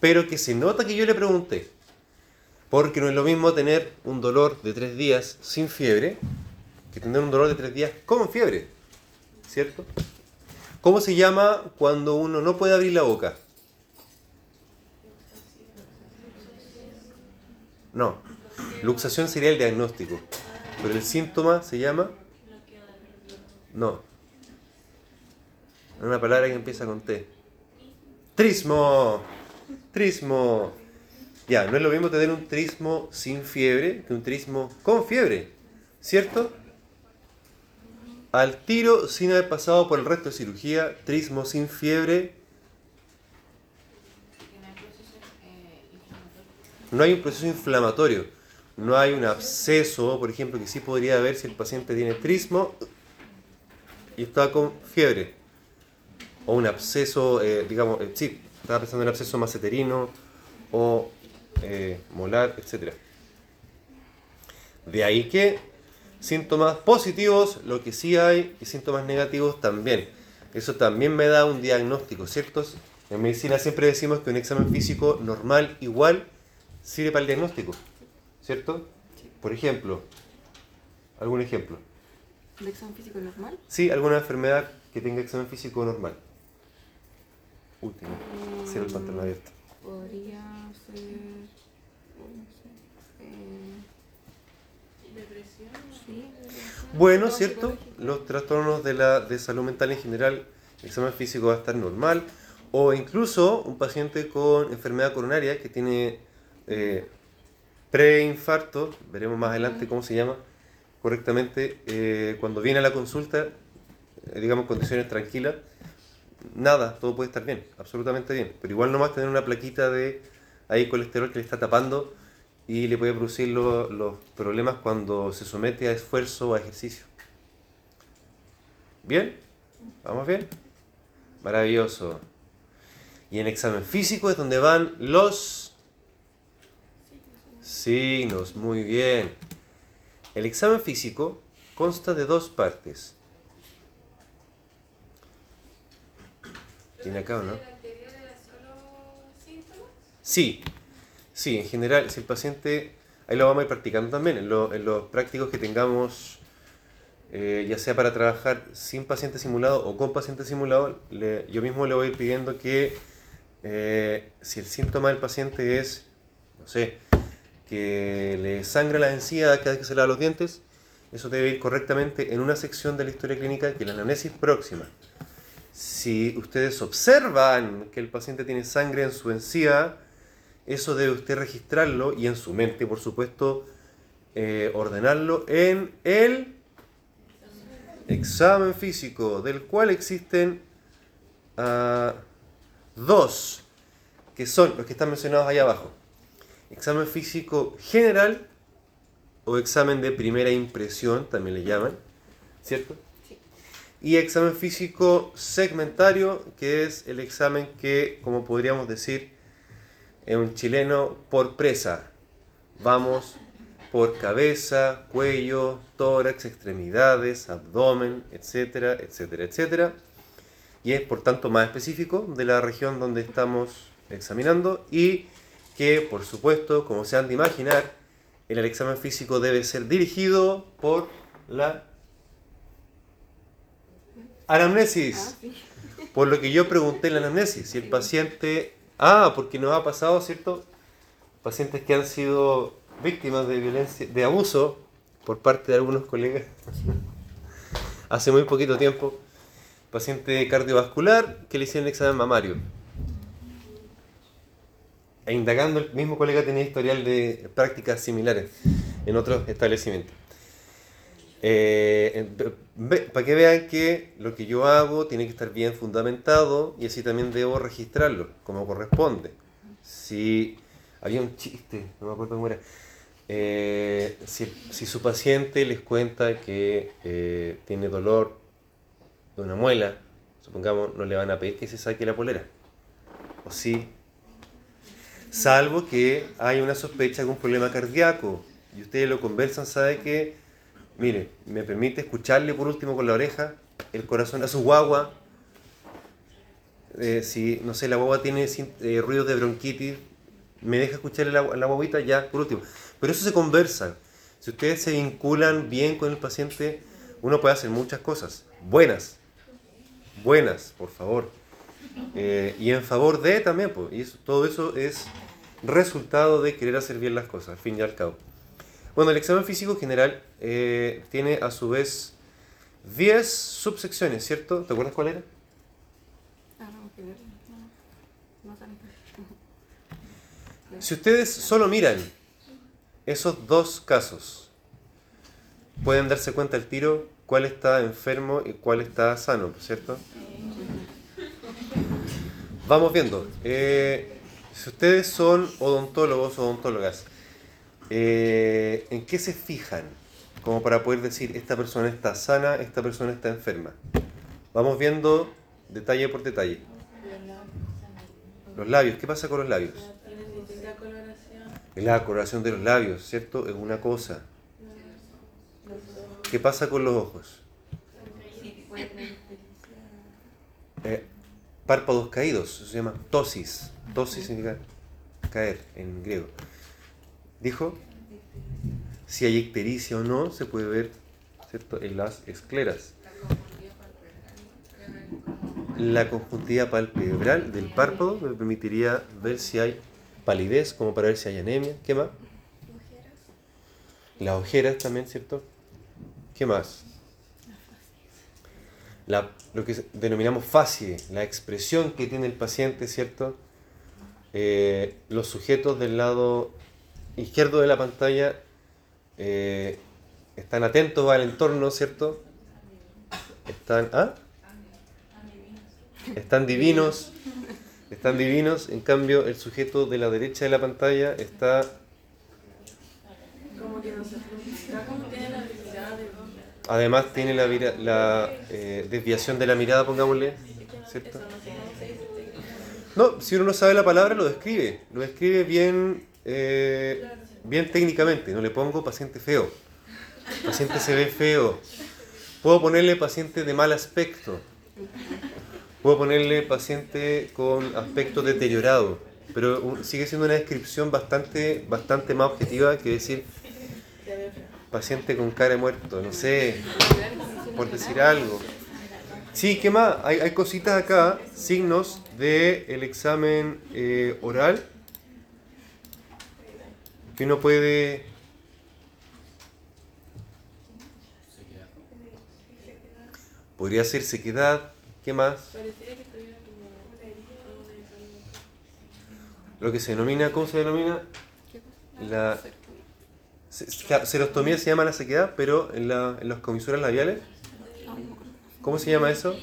Pero que se nota que yo le pregunté. Porque no es lo mismo tener un dolor de tres días sin fiebre que tener un dolor de tres días con fiebre. ¿Cierto? ¿Cómo se llama cuando uno no puede abrir la boca? No. Luxación sería el diagnóstico. Pero el síntoma se llama... No. Una palabra que empieza con T. Trismo. Trismo. Ya, no es lo mismo tener un trismo sin fiebre que un trismo con fiebre. ¿Cierto? Al tiro, sin haber pasado por el resto de cirugía, trismo sin fiebre, no hay un proceso inflamatorio. No hay un absceso, por ejemplo, que sí podría haber si el paciente tiene trismo y está con fiebre. O un absceso, eh, digamos, eh, sí, estaba pensando en absceso maceterino o eh, molar, etc. De ahí que síntomas positivos, lo que sí hay, y síntomas negativos también. Eso también me da un diagnóstico, ¿cierto? En medicina siempre decimos que un examen físico normal igual sirve para el diagnóstico, ¿cierto? Por ejemplo, algún ejemplo. ¿De examen físico normal? Sí, alguna enfermedad que tenga examen físico normal. Último, cierro el pantalón abierto. Podría ser. no sé, eh, Depresión. sí, depresión, Bueno, ¿cierto? Los trastornos de, la, de salud mental en general, el examen físico va a estar normal. O incluso un paciente con enfermedad coronaria que tiene eh, preinfarto, veremos más adelante cómo se llama correctamente, eh, cuando viene a la consulta, eh, digamos condiciones tranquilas, nada, todo puede estar bien, absolutamente bien. Pero igual nomás tener una plaquita de ahí colesterol que le está tapando y le puede producir lo- los problemas cuando se somete a esfuerzo o a ejercicio. ¿Bien? ¿Vamos bien? Maravilloso. Y en examen físico es donde van los signos. Muy bien. El examen físico consta de dos partes. ¿Tiene acá o no? Sí, sí, en general, si el paciente, ahí lo vamos a ir practicando también, en, lo- en los prácticos que tengamos, eh, ya sea para trabajar sin paciente simulado o con paciente simulado, le- yo mismo le voy pidiendo que eh, si el síntoma del paciente es, no sé, que le sangra la encía cada vez que se lava los dientes, eso debe ir correctamente en una sección de la historia clínica que es la anamnesis próxima. Si ustedes observan que el paciente tiene sangre en su encía, eso debe usted registrarlo y en su mente, por supuesto, eh, ordenarlo en el examen físico, del cual existen ah, dos, que son los que están mencionados ahí abajo. Examen físico general o examen de primera impresión, también le llaman, ¿cierto? Y examen físico segmentario, que es el examen que, como podríamos decir, en un chileno por presa. Vamos por cabeza, cuello, tórax, extremidades, abdomen, etcétera, etcétera, etcétera. Y es por tanto más específico de la región donde estamos examinando y que, por supuesto, como se han de imaginar, el examen físico debe ser dirigido por la anamnesis. Ah. Por lo que yo pregunté en la anamnesis, si el paciente... Ah, porque nos ha pasado, ¿cierto? Pacientes que han sido víctimas de violencia, de abuso por parte de algunos colegas hace muy poquito tiempo. Paciente cardiovascular que le hicieron el examen mamario. E indagando, el mismo colega tenía historial de prácticas similares en otros establecimientos. Eh, para que vean que lo que yo hago tiene que estar bien fundamentado y así también debo registrarlo como corresponde. Si había un chiste, no me acuerdo cómo era. Eh, si, si su paciente les cuenta que eh, tiene dolor de una muela, supongamos, no le van a pedir que se saque la polera. O sí. Salvo que hay una sospecha de un problema cardíaco y ustedes lo conversan, sabe que Mire, me permite escucharle por último con la oreja el corazón a su guagua. Eh, si, no sé, la guagua tiene eh, ruidos de bronquitis, me deja escucharle la, la ya, por último. Pero eso se conversa. Si ustedes se vinculan bien con el paciente, uno puede hacer muchas cosas. Buenas. Buenas, por favor. Eh, y en favor de también, pues. Y todo eso es resultado de querer hacer bien las cosas, al fin y al cabo. Bueno, el examen físico general eh, tiene a su vez 10 subsecciones, ¿cierto? ¿Te acuerdas cuál era? Ah. Si ustedes solo miran esos dos casos, pueden darse cuenta al tiro cuál está enfermo y cuál está sano, ¿cierto? Vamos viendo. Eh, si ustedes son odontólogos o odontólogas, eh, ¿en qué se fijan? Como para poder decir, esta persona está sana, esta persona está enferma. Vamos viendo detalle por detalle. Los labios, ¿qué pasa con los labios? La coloración de los labios, ¿cierto? Es una cosa. ¿Qué pasa con los ojos? Eh, párpados caídos, eso se llama tosis. Tosis significa caer en griego. Dijo, si hay ictericia o no, se puede ver ¿cierto? en las escleras. La conjuntiva palpebral del párpado me permitiría ver si hay palidez, como para ver si hay anemia. ¿Qué más? Las ojeras también, ¿cierto? ¿Qué más? La, lo que denominamos facie, la expresión que tiene el paciente, ¿cierto? Eh, los sujetos del lado izquierdo de la pantalla eh, están atentos al entorno, ¿cierto? Están, ¿ah? Están divinos, están divinos, en cambio el sujeto de la derecha de la pantalla está. Además tiene la, la eh, desviación de la mirada, pongámosle, ¿cierto? No, si uno no sabe la palabra, lo describe. Lo describe bien, eh, bien técnicamente. No le pongo paciente feo. Paciente se ve feo. Puedo ponerle paciente de mal aspecto. Puedo ponerle paciente con aspecto deteriorado. Pero sigue siendo una descripción bastante, bastante más objetiva que decir paciente con cara de muerto. No sé, por decir algo. Sí, ¿qué más? Hay, hay cositas acá, signos del examen eh, oral que uno puede... Podría ser sequedad, ¿qué más? Lo que se denomina, ¿cómo se denomina? La se- se- serostomía se llama la sequedad, pero en, la, en las comisuras labiales, ¿cómo se llama eso?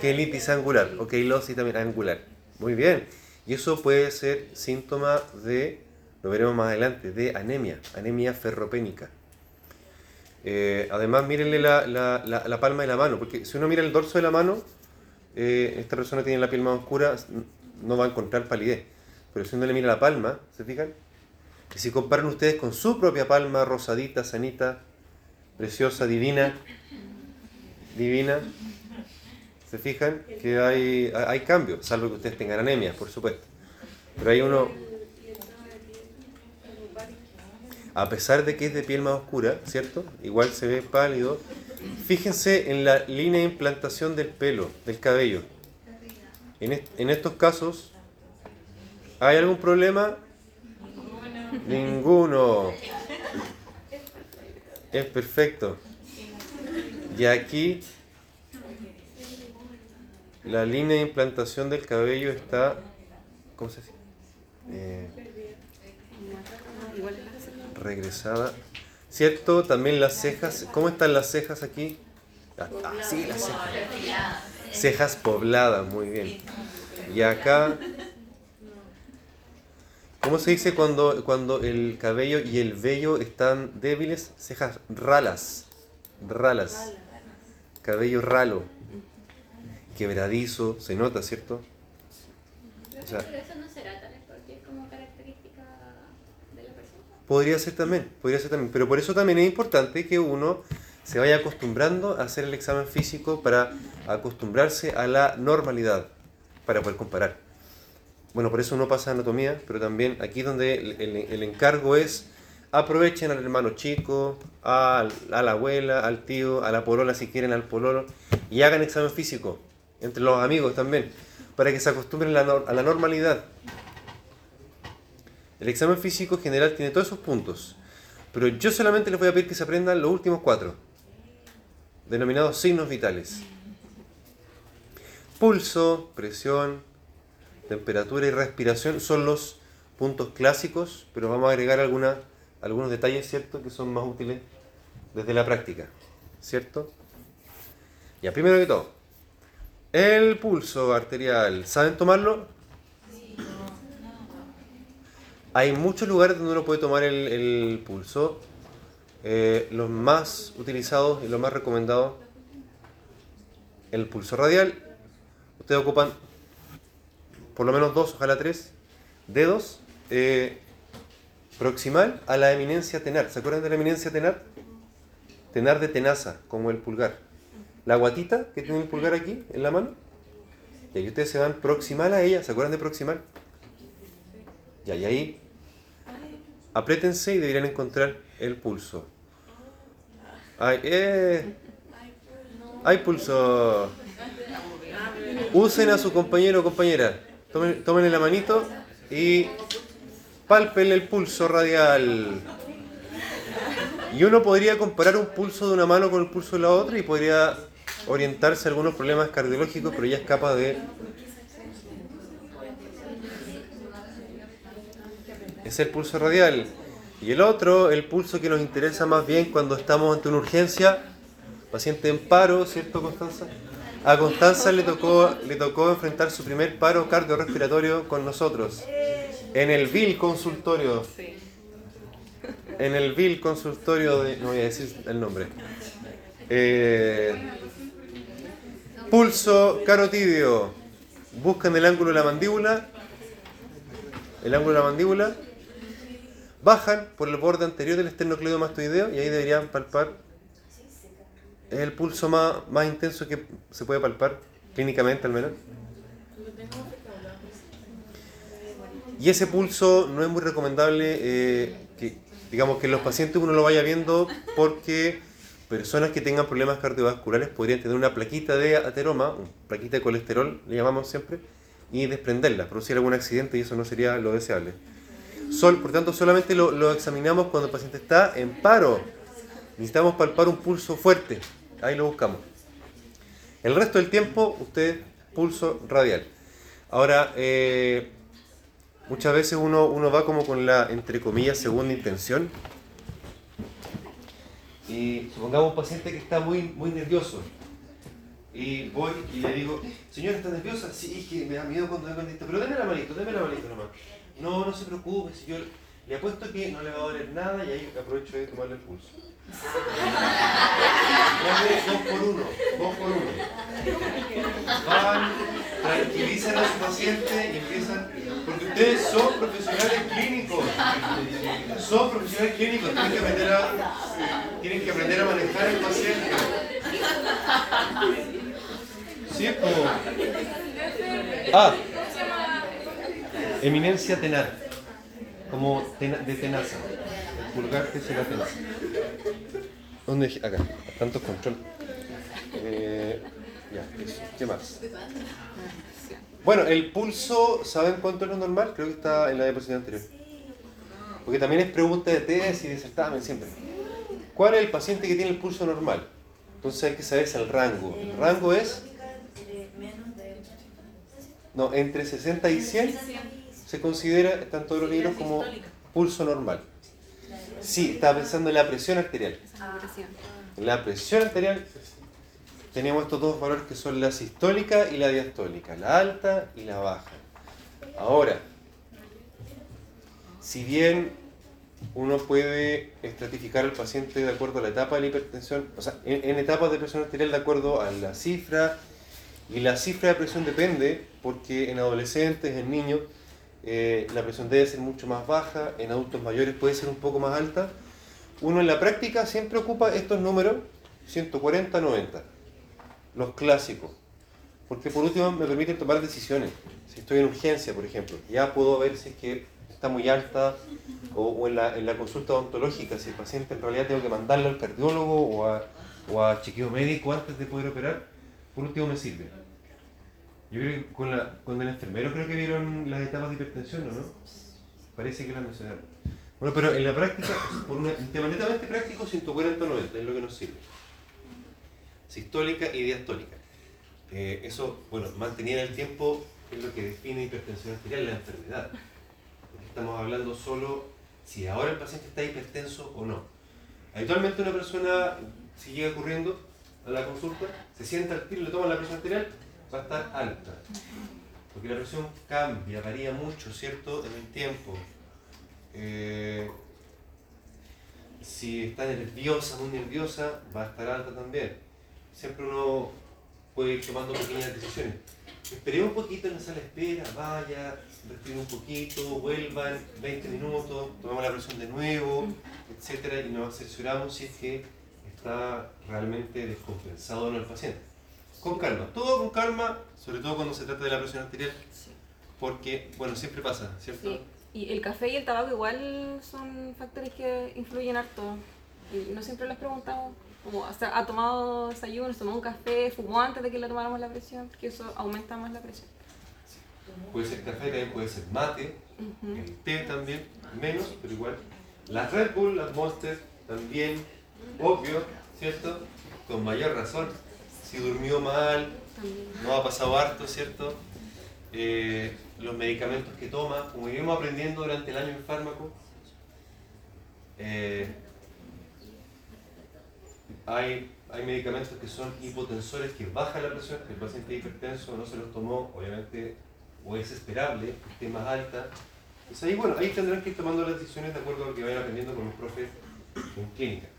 Quelitis angular, o queilosis también angular. Muy bien. Y eso puede ser síntoma de, lo veremos más adelante, de anemia, anemia ferropénica. Eh, además, mírenle la, la- la- palma de la mano, porque si uno mira el dorso de la mano, eh, esta persona tiene la piel más oscura, no va a encontrar palidez. Pero si uno le mira la palma, ¿se fijan? Y si comparan ustedes con su propia palma, rosadita, sanita, preciosa, divina, divina, ¿se fijan? Que hay, hay cambios, salvo que ustedes tengan anemia, por supuesto. Pero hay uno, a pesar de que es de piel más oscura, ¿cierto? Igual se ve pálido. Fíjense en la línea de implantación del pelo, del cabello. En, en estos casos, ¿hay algún problema? Ninguno. Es perfecto. Y aquí la línea de implantación del cabello está, ¿cómo se dice? Eh, regresada. ¿Cierto? También las cejas. ¿Cómo están las cejas aquí? Ah, sí, las cejas. Cejas pobladas, muy bien. Y acá, ¿cómo se dice cuando, cuando el cabello y el vello están débiles? Cejas ralas. Ralas. Cabello ralo. Quebradizo, se nota, ¿cierto? Pero eso no será tal vez porque es como característica de la persona. Podría ser también, podría ser también. Pero por eso también es importante que uno se vaya acostumbrando a hacer el examen físico para acostumbrarse a la normalidad, para poder comparar. Bueno, por eso uno pasa a anatomía, pero también aquí donde el, encargo es aprovechen al hermano chico, al- a la abuela, al tío, a la polola si quieren, al pololo, y hagan examen físico, entre los amigos también, para que se acostumbren a a la normalidad. El examen físico general tiene todos esos puntos, pero yo solamente les voy a pedir que se aprendan los últimos cuatro, denominados signos vitales. Pulso, presión, temperatura y respiración son los puntos clásicos, pero vamos a agregar alguna- algunos detalles, ¿cierto?, que son más útiles desde la práctica, ¿cierto? Ya, primero que todo, el pulso arterial, ¿saben tomarlo? Hay muchos lugares donde uno puede tomar el, pulso. Eh, los más utilizados y los más recomendados, el pulso radial. Ustedes ocupan por lo menos dos, ojalá tres, dedos eh, proximal a la eminencia tenar. ¿Se acuerdan de la eminencia tenar? Tenar de tenaza, como el pulgar. La guatita que tiene el pulgar aquí en la mano. Y ahí ustedes se van proximal a ella. ¿Se acuerdan de proximal? Y ahí apriétense y deberían encontrar el pulso. Ay, eh. Hay pulso. Usen a su compañero o compañera. Tomen, tómenle la manito y pálpenle el pulso radial. Y uno podría comparar un pulso de una mano con el pulso de la otra y podría orientarse a algunos problemas cardiológicos, pero ya es capaz de es el pulso radial. Y el otro, el pulso que nos interesa más bien cuando estamos ante una urgencia, paciente en paro, ¿cierto Constanza? A Constanza le tocó, le tocó enfrentar su primer paro cardiorrespiratorio con nosotros, en el VIL consultorio. En el Bill consultorio de. No voy a decir el nombre. Eh, pulso carotidio. Buscan el ángulo de la mandíbula. El ángulo de la mandíbula. Bajan por el borde anterior del esternocleidomastoideo y ahí deberían palpar. Es el pulso más, más intenso que se puede palpar, clínicamente al menos. Y ese pulso no es muy recomendable eh, que, digamos, que los pacientes uno lo vaya viendo porque personas que tengan problemas cardiovasculares podrían tener una plaquita de ateroma, una plaquita de colesterol, le llamamos siempre, y desprenderla, producir algún accidente y eso no sería lo deseable. Por tanto, solamente lo, lo examinamos cuando el paciente está en paro. Necesitamos palpar un pulso fuerte, ahí lo buscamos. El resto del tiempo, usted pulso radial. Ahora, eh, muchas veces uno, uno va como con la, entre comillas, segunda intención. Y supongamos un paciente que está muy, muy nervioso. Y voy y le digo, señora, ¿está nerviosa? Sí, es que me da miedo cuando con esto. Pero deme la manito, deme la manito nomás. No, no se preocupe, si yo le apuesto que no le va a doler nada y ahí aprovecho de tomarle el pulso. Dos por uno, dos por uno. Van, tranquilizan a su paciente y empiezan. Porque ustedes son profesionales clínicos. Son profesionales clínicos, tienen que aprender a, tienen que aprender a manejar al paciente. Sí, es como. Ah, eminencia tenar. Como tena- de tenaza. El pulgar que es la tenaza. ¿Dónde? Acá. Tantos control. Eh, ya, eso. ¿Qué más? Bueno, el pulso, ¿saben cuánto es lo normal? Creo que está en la diapositiva anterior. Porque también es pregunta de tesis y de certamen siempre. ¿Cuál es el paciente que tiene el pulso normal? Entonces hay que saber el rango. El rango es, De menos de 80. no, entre 60 y 100 se considera, todos los libros como pulso normal. Sí, estaba pensando en la presión arterial. En la presión arterial tenemos estos dos valores que son la sistólica y la diastólica, la alta y la baja. Ahora, si bien uno puede estratificar al paciente de acuerdo a la etapa de la hipertensión, o sea, en, en etapas de presión arterial de acuerdo a la cifra, y la cifra de presión depende porque en adolescentes, en niños, eh, la presión debe ser mucho más baja, en adultos mayores puede ser un poco más alta. Uno en la práctica siempre ocupa estos números, 140, 90, los clásicos, porque por último me permiten tomar decisiones. Si estoy en urgencia, por ejemplo, ya puedo ver si es que está muy alta o, en, la, consulta odontológica, si el paciente en realidad tengo que mandarlo al cardiólogo o a, o médico antes de poder operar, por último me sirve. Yo creo que con, la, con el enfermero creo que vieron las etapas de hipertensión, ¿o no? Parece que las mencionaron. Bueno, pero en la práctica, por un tema netamente práctico, 140-90 es lo que nos sirve. Sistólica y diastólica. Eh, eso, bueno, mantenida en el tiempo es lo que define hipertensión arterial, la enfermedad. Estamos hablando solo si ahora el paciente está hipertenso o no. Habitualmente una persona, si llega corriendo a la consulta, se sienta al tiro, le toman la presión arterial, va a estar alta. Porque la presión cambia, varía mucho, ¿cierto? En el tiempo. Eh, si está nerviosa, muy nerviosa, va a estar alta también. Siempre uno puede ir tomando pequeñas decisiones. Esperemos un poquito en la sala de espera, vaya, respiren un poquito, vuelvan 20 minutos, tomamos la presión de nuevo, etcétera, y nos asesoramos si es que está realmente descompensado o no el paciente. Con calma, todo con calma, sobre todo cuando se trata de la presión arterial, porque, bueno, siempre pasa, ¿cierto? Sí. Y el café y el tabaco igual son factores que influyen harto. Y no siempre les preguntamos, como, o sea, ¿ha tomado desayuno, tomó un café, fumó antes de que le tomáramos la presión? Que eso aumenta más la presión. Puede ser café, también puede ser mate, Ujú. el té también, menos, pero igual. Las Red Bull, las Monster, también, obvio, ¿cierto? Con mayor razón. Si durmió mal, no ha pasado harto, ¿cierto? Eh, los medicamentos que toma, como iremos aprendiendo durante el año en fármaco, eh, hay, hay medicamentos que son hipotensores que bajan la presión, que el paciente hipertenso no se los tomó, obviamente, o es esperable que esté más alta, Entonces ahí, bueno, ahí tendrán que ir tomando las decisiones de acuerdo a lo que vayan aprendiendo con los profes en clínica.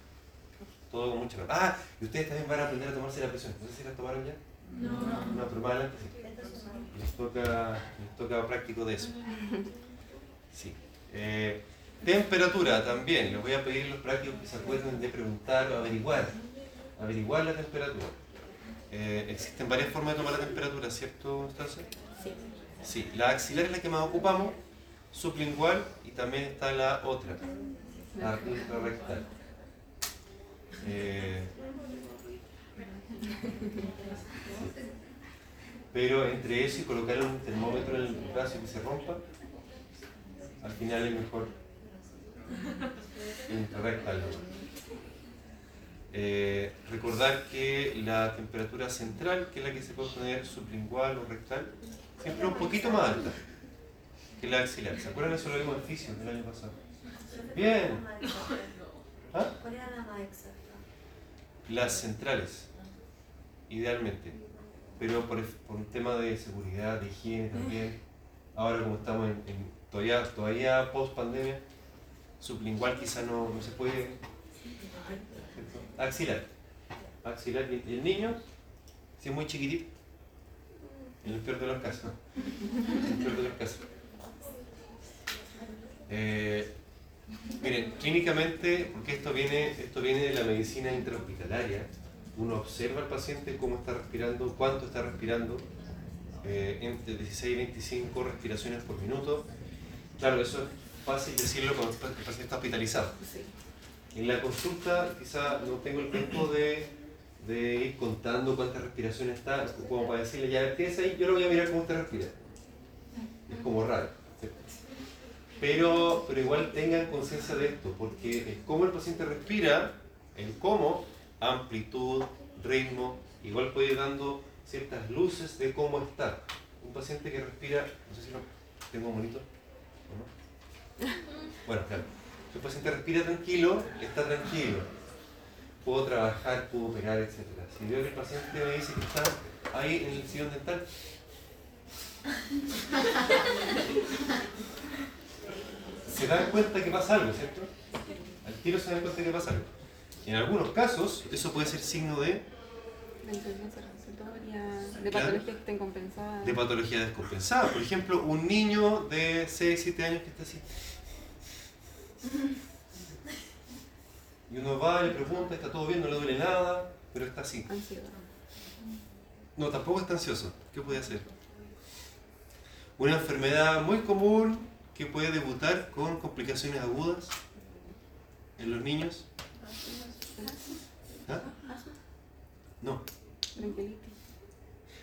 Todo con mucha calma. Ah, y ustedes también van a aprender a tomarse la presión. No sé si la tomaron ya. No. No, pero más adelante sí. Les toca, les toca práctico de eso. Sí. Eh, temperatura también. Les voy a pedir a los prácticos que se acuerden de preguntar o averiguar. Averiguar la temperatura. Eh, existen varias formas de tomar la temperatura, ¿cierto, Constanza? Sí. Sí, la axilar es la que más ocupamos, sublingual y también está la otra, la intrarrectal. Eh, pero entre eso y colocar un termómetro en el brazo que se rompa, al final es mejor el intrarrectal. Eh, recordar que la temperatura central, que es la que se puede poner sublingual o rectal, siempre un poquito más alta que la axilar. ¿Se acuerdan? Eso lo vimos en fisio el año pasado. Bien. ¿Ah? ¿Cuál era la más? Las centrales, idealmente. Pero por, por un tema de seguridad, de higiene también. Ahora como estamos en, en todavía, todavía post pandemia, sublingual quizá no, no se puede. Axilar. Axilar. Y el niño, si es muy chiquitito, en el peor de los casos. En el peor de los casos. Eh, miren, clínicamente, porque esto viene, esto viene de la medicina intrahospitalaria, uno observa al paciente cómo está respirando, cuánto está respirando, eh, entre 16 y 25 respiraciones por minuto. Claro, eso es fácil decirlo cuando el paciente está hospitalizado. En la consulta quizá no tengo el tiempo de, de ir contando cuántas respiraciones está, como para decirle, ya quédese ahí, yo lo voy a mirar cómo usted respira. Es como raro. Pero, pero igual tengan conciencia de esto, porque el cómo el paciente respira, el cómo, amplitud, ritmo, igual puede ir dando ciertas luces de cómo está. Un paciente que respira, no sé si lo tengo bonito o no. Bueno, claro. Si un paciente respira tranquilo, está tranquilo. Puedo trabajar, puedo operar, etc. Si veo que el paciente me dice que está ahí en el sillón dental, se dan cuenta que pasa algo, ¿cierto? Al tiro se dan cuenta que pasa algo. Y en algunos casos, eso puede ser signo de, De patologías que estén compensadas. de patología descompensada. Por ejemplo, un niño de 6, 7 años que está así. Y uno va y le pregunta, está todo bien, no le duele nada, pero está así. Ansiedad. No, tampoco está ansioso. ¿Qué puede hacer? Una enfermedad muy común que puede debutar con complicaciones agudas en los niños. ¿Ah? No.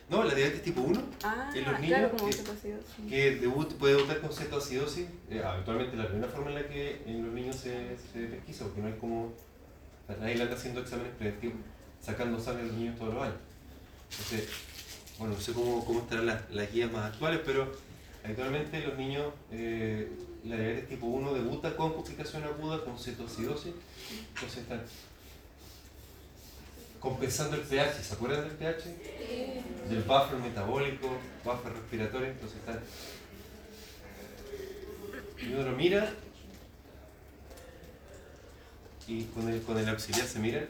No, la diabetes tipo 1, Ah, En los claro, niños como que- que debut, puede debutar con cetoacidosis. Eh, habitualmente la primera forma en la que en los niños se, se pesquisa, porque no hay como... Nadie le anda haciendo exámenes preventivos, sacando sangre a los niños todos los años. Entonces, bueno, no sé cómo, cómo estarán las, las guías más actuales, pero habitualmente los niños, eh, la diabetes tipo 1 debuta con complicación aguda, con cetoacidosis, entonces están compensando el pH, ¿se acuerdan del pH? Del buffer metabólico, buffer respiratorio, entonces están... Y uno lo mira y con el, con el auxiliar se miran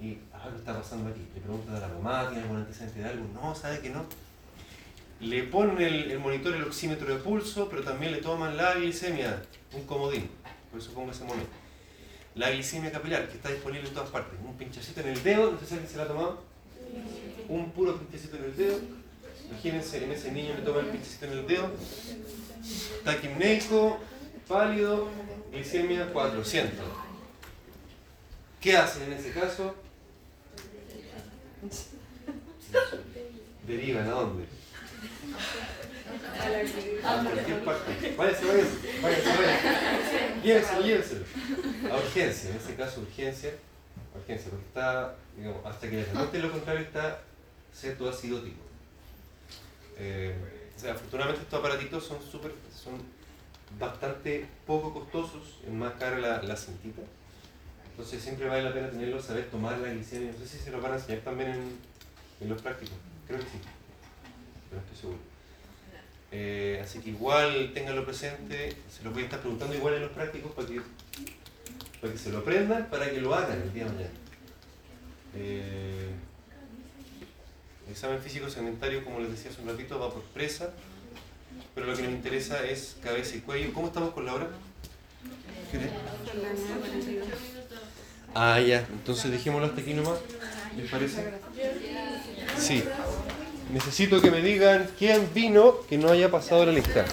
y, ah, ¿qué está pasando aquí? Le preguntan a la mamá, ¿tiene algún antecedente de algo? No, sabe que no. Le ponen el, el monitor, el oxímetro de pulso, pero también le toman la glicemia, un comodín, por eso pongo ese momento. La glicemia capilar, que está disponible en todas partes. Un pinchacito en el dedo, no sé si alguien se la ha tomado. Un puro pinchacito en el dedo. Imagínense, en ese niño le toman el pinchacito en el dedo. Taquimneico, pálido, glicemia 400. ¿Qué hacen en ese caso? Derivan a dónde? A cualquier parte. Váyase, váyase, váyase, váyase. Llévenselo, llévenselo. A urgencia, en ese caso urgencia. Urgencia, porque está, hasta que demuestre lo contrario está cetoacidótico. Eh, o sea, afortunadamente estos aparatitos son súper, son bastante poco costosos, es más cara la, la cintita. Entonces siempre vale la pena tenerlo, saber tomar la glicemia. No sé si se lo van a enseñar también en, en los prácticos. Creo que sí. Eh, así que igual ténganlo presente, se lo voy a estar preguntando igual en los prácticos para que, para que se lo aprendan, para que lo hagan el día de mañana. Eh, el examen físico segmentario, como les decía hace un ratito, va por presa, pero lo que nos interesa es cabeza y cuello. ¿Cómo estamos con la hora? Ah, ya, entonces dejémoslo hasta aquí nomás. ¿Les parece? Sí. Necesito que me digan quién vino que no haya pasado la lista.